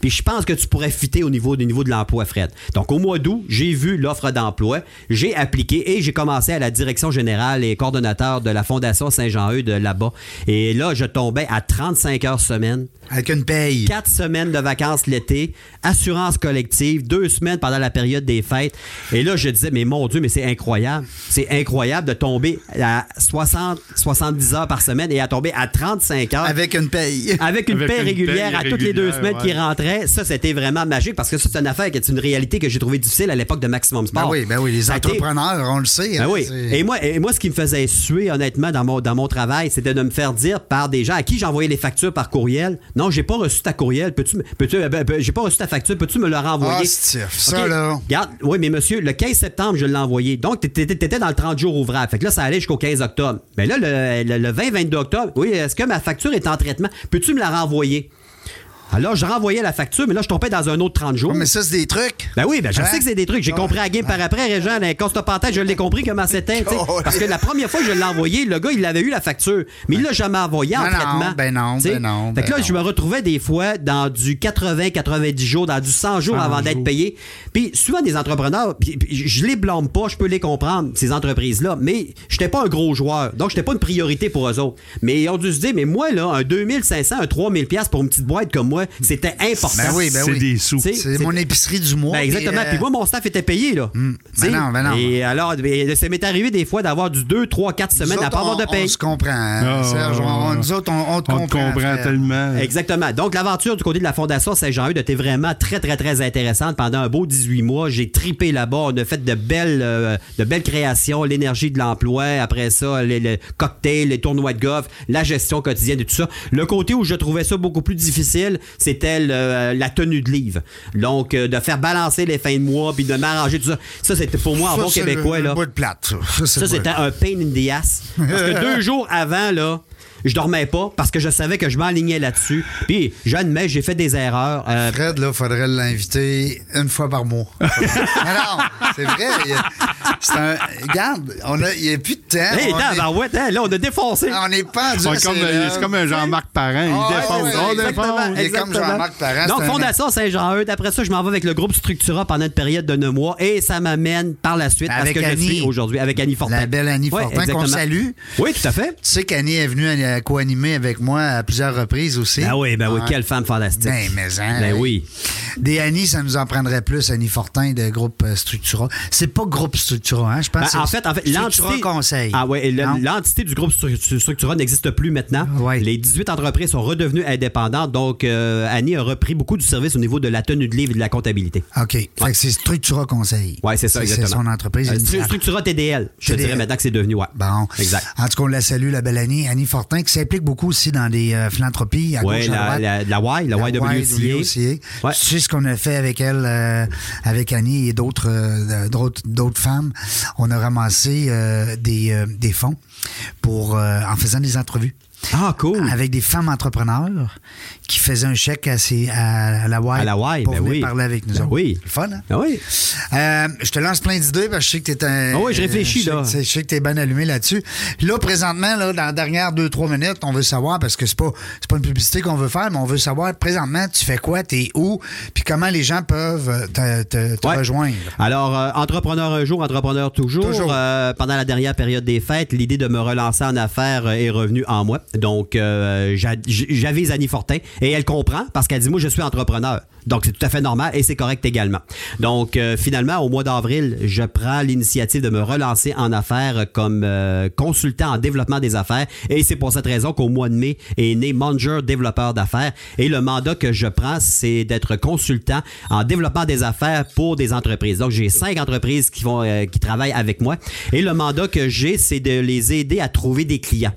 Puis je pense que tu pourrais fitter au niveau, du niveau de l'emploi, Fred. Donc au mois d'août, j'ai vu l'offre d'emploi, j'ai appliqué et j'ai commencé à la direction générale et coordonnateur de la Fondation Saint-Jean-Eudes là-bas. Et là, je tombais à 35 heures semaine. Avec une paye. Quatre semaines de vacances l'été, assurance collective, deux semaines pendant la période des fêtes. Et là, je disais, mais mon Dieu, mais c'est incroyable. C'est incroyable de tomber à 60, 70 heures par semaine et à tomber à 35 heures. Avec une paye. Avec une Avec paie une régulière à toutes les deux semaines qui rentrait, ça, c'était vraiment magique parce que ça, c'est une affaire qui est une réalité que j'ai trouvé difficile à l'époque de Maximum Sport. Ben oui, ben oui, les entrepreneurs, on le sait. ben hein, oui. Et moi, et moi, ce qui me faisait suer, honnêtement, dans mon, dans mon travail, c'était de me faire dire par des gens à qui j'envoyais les factures par courriel. Non, j'ai pas reçu ta courriel. Peux-tu, peux-tu, euh, ben, ben, j'ai pas reçu ta facture. Peux-tu me le renvoyer? Ah. Ça, là. Regarde, oui, mais monsieur, le 15 septembre, je l'ai envoyé. Donc, t'étais, t'étais dans le 30 jours ouvrables. Fait que là, ça allait jusqu'au 15 octobre. Mais là, le, le- le 20-22 octobre, oui, est-ce que ma facture est en traitement? Peux-tu me la renvoyer? Alors, je renvoyais la facture, mais là, je tombais dans un autre 30 jours. Mais ça, c'est des trucs. Ben oui, ben je Hein? sais que c'est des trucs. J'ai Ah. compris à game par après, Régent, les je l'ai compris comment c'était. tu sais. [laughs] Parce que la première fois que je l'ai envoyé, le gars, il avait eu la facture. Mais il l'a jamais envoyé en Ben non, traitement. ben non, tu sais. ben non, Fait que ben là, je me retrouvais des fois dans du 80-90 jours, dans du 100 jours 100 avant d'être jours. payé. Puis souvent, des entrepreneurs, puis, puis je les blâme pas, je peux les comprendre, ces entreprises-là, mais j'étais pas un gros joueur. Donc, j'étais pas une priorité pour eux autres. Mais ils ont dû se dire, mais moi, là, un 2500, un 3000$ piastres pour une petite boîte comme moi, c'était important. Ben oui, ben c'est oui. des sous. C'est mon épicerie du mois. ben exactement. puis, euh, Puis moi, mon staff était payé, là. Sais. ben non, ben non. Et alors, ça m'est arrivé des fois d'avoir du 2, 3, 4 nous semaines à autres, pas avoir de paye. On se comprend, hein, Ah, Serge. On- nous autres, on, on te On comprend. te comprend frère. tellement. Exactement. Donc, l'aventure du côté de la Fondation Saint-Jean-Eudes était vraiment très, très, très intéressante. Pendant un beau 18 mois, j'ai tripé là-bas. On a fait de belles, euh, de belles créations, l'énergie de l'emploi. Après ça, les, les cocktails, les tournois de golf, la gestion quotidienne et tout ça. Le côté où je trouvais ça beaucoup plus difficile, c'était le- la tenue de livre. Donc, euh, de faire balancer les fins de mois puis de m'arranger tout ça. Ça, c'était pour moi, en bon québécois, le- là. le bout de plate, ça. C'était un pain in the ass. Parce que deux [laughs] jours avant, là, je dormais pas parce que je savais que je m'enlignais là-dessus. Puis, j'admets, j'ai fait des erreurs. Euh, Fred, là, faudrait l'inviter une fois par mois. [laughs] Mais non, c'est vrai. C'est un. Regarde, on a- il n'y a plus de temps. hey, on, est, ben ouais, hein, là, on a défoncé. on est pendu. C'est comme, un Jean-Marc Parent. Ah, il ouais, défonce. ouais, on exactement. défonce. Il est comme Jean-Marc Parent, Donc, Fondation Saint-Jean-Eudes. Après ça, je m'en vais avec le groupe Structura pendant une période de neuf mois et ça m'amène par la suite Avec à ce que Annie. je suis aujourd'hui avec Annie Fortin. La belle Annie Ouais, Fortin, qu'on salue. Oui, tout à fait. Tu sais qu'Annie est venue à co-animer avec moi à plusieurs reprises aussi. Ben oui, ben oui, Ouais. quelle femme fantastique. Ben, mais hein, Ben oui. Des Annie, ça nous en prendrait plus, Annie Fortin, de groupe euh, Structura. C'est pas groupe Structura, hein? Je pense Ben, en fait, en fait, l'entité. Conseil. Ah ouais, l'entité du groupe Stru- Structura n'existe plus maintenant. Ouais. Les 18 entreprises sont redevenues indépendantes. Donc, euh, Annie a repris beaucoup du service au niveau de la tenue de livre et de la comptabilité. OK. Fait que c'est Structura Conseil. Oui, c'est ça, exactement. C'est son entreprise. Euh. Structura TDL. Je te TDL. dirais maintenant que c'est devenu, ouais. Bon. Exact. En tout cas, on la salue, la belle Annie. Annie Fortin. Fortin, qui s'implique beaucoup aussi dans des euh, philanthropies à Ouais, gauche à la, droite. la, la Y, la, YWCA. YWCA. Ouais. Tu sais ce qu'on a fait avec elle, euh, avec Annie et d'autres euh, d'autres femmes? On a ramassé des, des fonds pour en faisant des entrevues Ah, cool. avec des femmes entrepreneurs qui faisaient un chèque à, ces- à, la Y À la pour ben venir oui. parler avec nous Ben oui. Le fun, hein? Ah oui. Euh, je te lance plein d'idées parce que je sais que tu es un. Ah oui, je réfléchis, je sais là. Je sais que tu es bien allumé là-dessus. Puis là, présentement, là, dans les dernières deux, trois minutes, on veut savoir, parce que c'est pas, c'est pas une publicité qu'on veut faire, mais on veut savoir présentement, tu fais quoi, t'es où, puis comment les gens peuvent te, te- te Ouais. rejoindre? Alors, euh, entrepreneur un jour, entrepreneur toujours. Toujours. Euh, pendant la dernière période des fêtes, l'idée de me relancer en affaires est revenue en moi. Donc, j'a- j'avise Annie Fortin et elle comprend parce qu'elle dit, moi, je suis entrepreneur. Donc, c'est tout à fait normal et c'est correct également. Donc, euh, finalement, au mois d'avril, je prends l'initiative de me relancer en affaires comme euh, consultant en développement des affaires. Et c'est pour cette raison qu'au mois de mai est né Manger Développeur d'affaires. Et le mandat que je prends, c'est d'être consultant en développement des affaires pour des entreprises. Donc, j'ai cinq entreprises qui, vont, euh, qui travaillent avec moi. Et le mandat que j'ai, c'est de les aider à trouver des clients.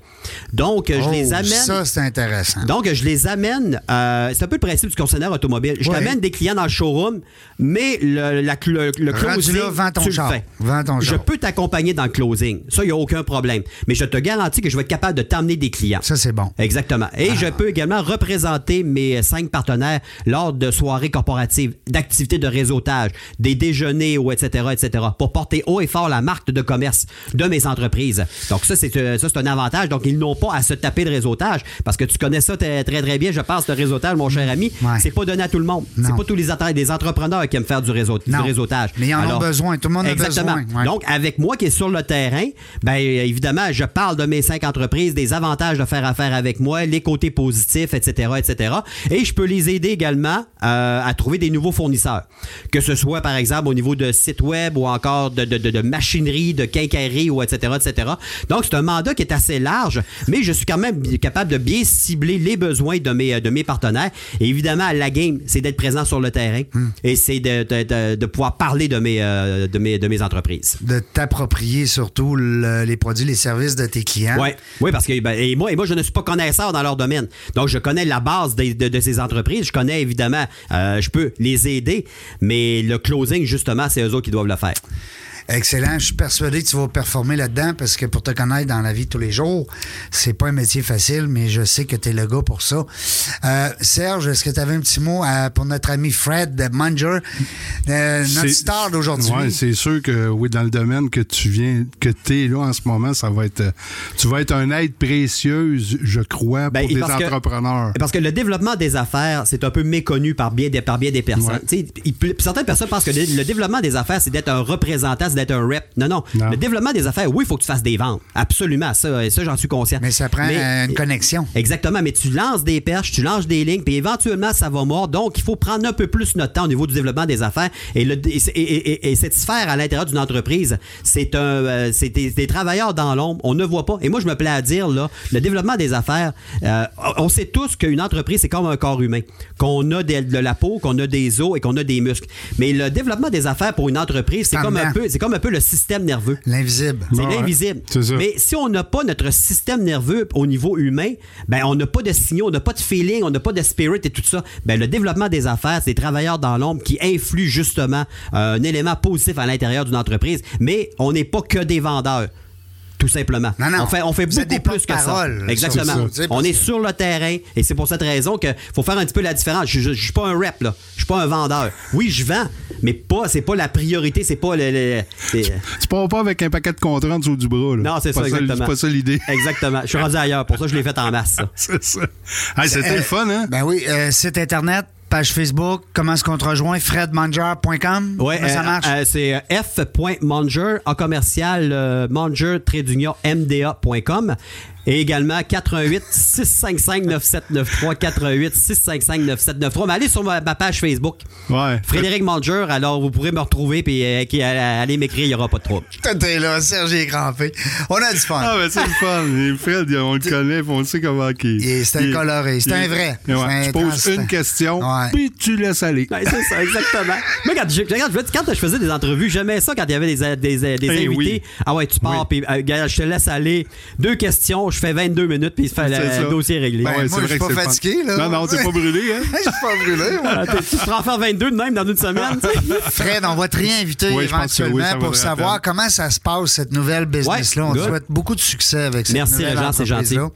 Donc, je Oh, les amène. Ça, c'est intéressant. Donc, je les amène. Euh, c'est un peu le principe du concessionnaire automobile. Je Ouais. t'amène des clients dans le showroom, mais le, la, le, le closing, là, vends ton tu le fais. Ton je char. peux t'accompagner dans le closing. Ça, il n'y a aucun problème. Mais je te garantis que je vais être capable de t'amener des clients. Ça, c'est bon. Exactement. Et Ah. je peux également représenter mes cinq partenaires lors de soirées corporatives, d'activités de réseautage, des déjeuners ou etc., etc., pour porter haut et fort la marque de commerce de mes entreprises. Donc ça, c'est euh, ça, c'est un avantage. Donc ils n'ont pas à se taper le réseautage parce que tu connais ça très très, très bien. Je pense le réseautage, mon cher ami, Ouais. c'est pas donné à tout le monde. C'est pas tous les, les entrepreneurs qui aiment faire du, réseau, du Non. réseautage. Mais ils en ont besoin. Tout le monde a besoin. Ouais. Donc avec moi qui est sur le terrain, ben évidemment, je parle de mes cinq entreprises, des avantages de faire affaire avec moi, les côtés positifs, etc., etc. Et je peux les aider également euh, à trouver des nouveaux fournisseurs, que ce soit par exemple au niveau de site web ou encore de, de, de- de machinerie, de quincaillerie ou etc., etc. Donc c'est un mandat qui est assez large, mais je suis quand même capable de bien cibler les besoins de mes de mes partenaires. Et évidemment, la game, c'est d'être présent sur le terrain et c'est de, de- de- de pouvoir parler de mes, euh, de mes, de mes entreprises. De t'approprier surtout le- les produits, les services de tes clients. Ouais, oui, parce que ben, et moi, et moi, je ne suis pas connaisseur dans leur domaine. Donc, je connais la base des- de, de ces entreprises. Je connais évidemment, euh, je peux les aider, mais le closing, justement, c'est eux autres qui doivent le faire. Excellent. Je suis persuadé que tu vas performer là-dedans parce que pour te connaître dans la vie de tous les jours, c'est pas un métier facile, mais je sais que tu es le gars pour ça. Euh, Serge, est-ce que tu avais un petit mot à- pour notre ami Fred de Munger, euh, notre star d'aujourd'hui? Ouais, c'est sûr que oui, dans le domaine que tu viens, que tu es là en ce moment, ça va être. euh, Tu vas être un aide précieuse, je crois, Ben, pour des parce que- entrepreneurs. Parce que le développement des affaires, c'est un peu méconnu par bien des, par bien des personnes. Ouais. Certaines personnes pensent que le, le développement des affaires, c'est d'être un représentant, c'est d'être un rep. Non, non, Non. Le développement des affaires, oui, il faut que tu fasses des ventes. Absolument, ça, ça j'en suis conscient. Mais ça prend une connexion. Exactement, mais tu lances des perches, tu lances des lignes, puis éventuellement, ça va mordre. Donc, il faut prendre un peu plus notre temps au niveau du développement des affaires. Et, le, et, et- et- et cette sphère à l'intérieur d'une entreprise, c'est un, euh, c'est des, des travailleurs dans l'ombre. On ne voit pas. Et moi, je me plais à dire, là, le développement des affaires, euh, on sait tous qu'une entreprise, c'est comme un corps humain. Qu'on a de, de la peau, qu'on a des os et qu'on a des muscles. Mais le développement des affaires pour une entreprise, c'est comme, un peu, c'est comme un peu le système nerveux. L'invisible. C'est l'invisible. Mais si on n'a pas notre système nerveux au niveau humain, ben on n'a pas de signaux, on n'a pas de feeling, on n'a pas de spirit et tout ça. Ben le développement des affaires, c'est des travailleurs dans l'ombre qui influent justement euh, un élément positif à l'intérieur d'une entreprise. Mais on n'est pas que des vendeurs. Tout simplement. Non, non. On fait, on fait beaucoup des plus que ça. Exactement. ça, tu on est sur le terrain et c'est pour cette raison qu'il faut faire un petit peu la différence. Je, je, je suis pas un rep, là. Je suis pas un vendeur. Oui, je vends, mais pas, c'est pas la priorité, c'est pas le. le- les- Tu pars pas avec un paquet de contrats en dessous du bras. Là. Non, c'est ça, exactement. C'est pas ça l'idée. [laughs] Exactement. Je suis rendu ailleurs. Pour ça, je l'ai fait en masse, [laughs] c'est ça. Hey, C'était Euh, le fun, hein? Ben oui, euh, site Internet, page Facebook, comment est-ce qu'on te rejoint? fredmanger.com? Comment ça euh, marche? euh, c'est euh, f.manger en commercial euh, manger mda.com et également 88 655 9793 88 655 9793 mais allez sur ma, ma page Facebook Ouais. Frédéric Manger alors vous pourrez me retrouver puis euh, qui- euh, allez m'écrire il n'y aura pas de trouble [laughs] T'es là, Serge est crampé. On a du fun. Ah, ben c'est le fun. [laughs] Et Fred, on le connaît, on sait comment il Et c'est un il- coloré, c'est un vrai. Ouais, C'est un tu poses une question, Ouais. puis tu laisses aller. Ouais, c'est ça, exactement. [laughs] Moi, quand je, quand je faisais des entrevues, j'aimais ça quand il y avait des, des, des Eh invités. oui. Ah ouais, tu pars, puis euh, je te laisse aller. Deux questions, je fais 22 minutes, puis il se fait C'est ça. le dossier réglé. Ben, Ouais, moi, je suis pas fatigué, là. Non, non, t'es pas brûlé, hein? [laughs] Je suis pas brûlé, moi. Ah, tu pourras en faire 22 de même dans une semaine. [laughs] Fred, on va te réinviter Oui, oui, éventuellement pour savoir peine. comment ça se passe, cette nouvelle business-là. Ouais, on te souhaite beaucoup de succès avec cette Merci, nouvelle c'est entreprise-là.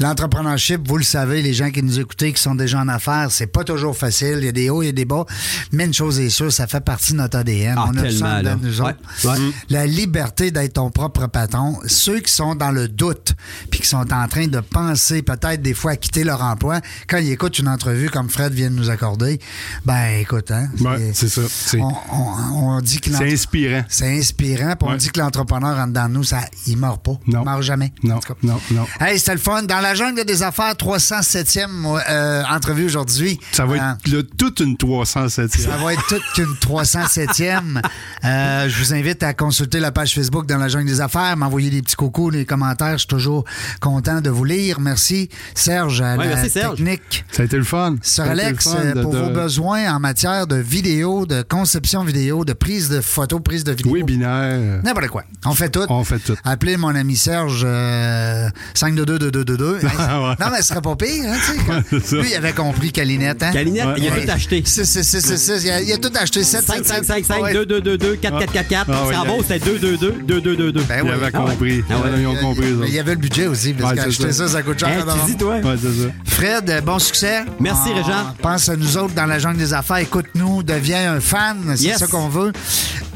L'entrepreneurship, vous le savez, les gens qui nous écoutent, qui sont déjà en affaires, c'est pas toujours facile. Il y a des hauts, il y a des bas. Mais une chose est sûre, ça fait partie de notre ADN. Ah, on a là. dedans, nous Ouais, autres. ouais. La liberté d'être ton propre patron. Ceux qui sont dans le doute, puis qui sont en train de penser peut-être des fois à quitter leur emploi, quand ils écoutent une entrevue comme Fred vient de nous accorder, ben écoute, hein, Ouais, c'est ça. C'est on, on- on dit que c'est inspirant. c'est inspirant, puis on dit que l'entrepreneur en dedans de nous, ça, il meurt pas. Non. Il meurt jamais. Non, En tout cas. non, non. Hey, c'était le fun. Dans la jungle des affaires, 307e euh, entrevue aujourd'hui. Ça va Euh, être là, toute une 307 ça va être toute qu'une 307e. [laughs] Euh, je vous invite à consulter la page Facebook dans la jungle des affaires, m'envoyer des petits coucous, des commentaires. Je suis toujours content de vous lire. Merci, Serge, à Ouais, la merci, Serge. technique. Ça a été le fun. Sir Alex, le fun euh, de- pour de- vos besoins en matière de vidéo, de conception vidéo, de prise de photos, prise de vidéo. Webinaire. N'importe quoi. On fait tout. On fait tout. Appelez mon ami Serge euh, 522-2222. Ah ouais. Non, mais ce serait pas pire. Hein, Ouais. Lui, il avait compris Calinette. Hein? Calinette, Ouais, il a ouais. tout acheté. C'est, c'est, c'est, c'est, c'est, il, a, il a tout acheté. 7, 5, 5, 5, 5, 2, 2, 2, 2, 4, 4, 4, 4. Ah oui, C'est en il y a- beau, c'était 2, 2, 2, 2, 2, 2, 2. Ben Ils oui. avaient Ah ouais. compris. Ah ouais. Ils ont il y avait le budget aussi, parce Ouais, qu'acheter c'est ça. ça. ça, coûte cher. Hein, d'abord. tu dis, toi? Ouais, c'est ça. Fred, euh, bon succès. Merci, Régent. Pense à nous autres dans la jungle des affaires. Écoute-nous, deviens un fan. C'est Yes. ça qu'on veut.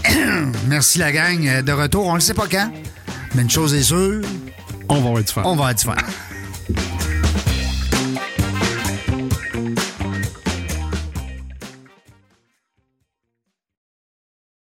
[clears throat] Merci, la gang. Euh, De retour, on ne sait pas quand. Mais une chose est sûre, On va avoir du fun. on va être du fun.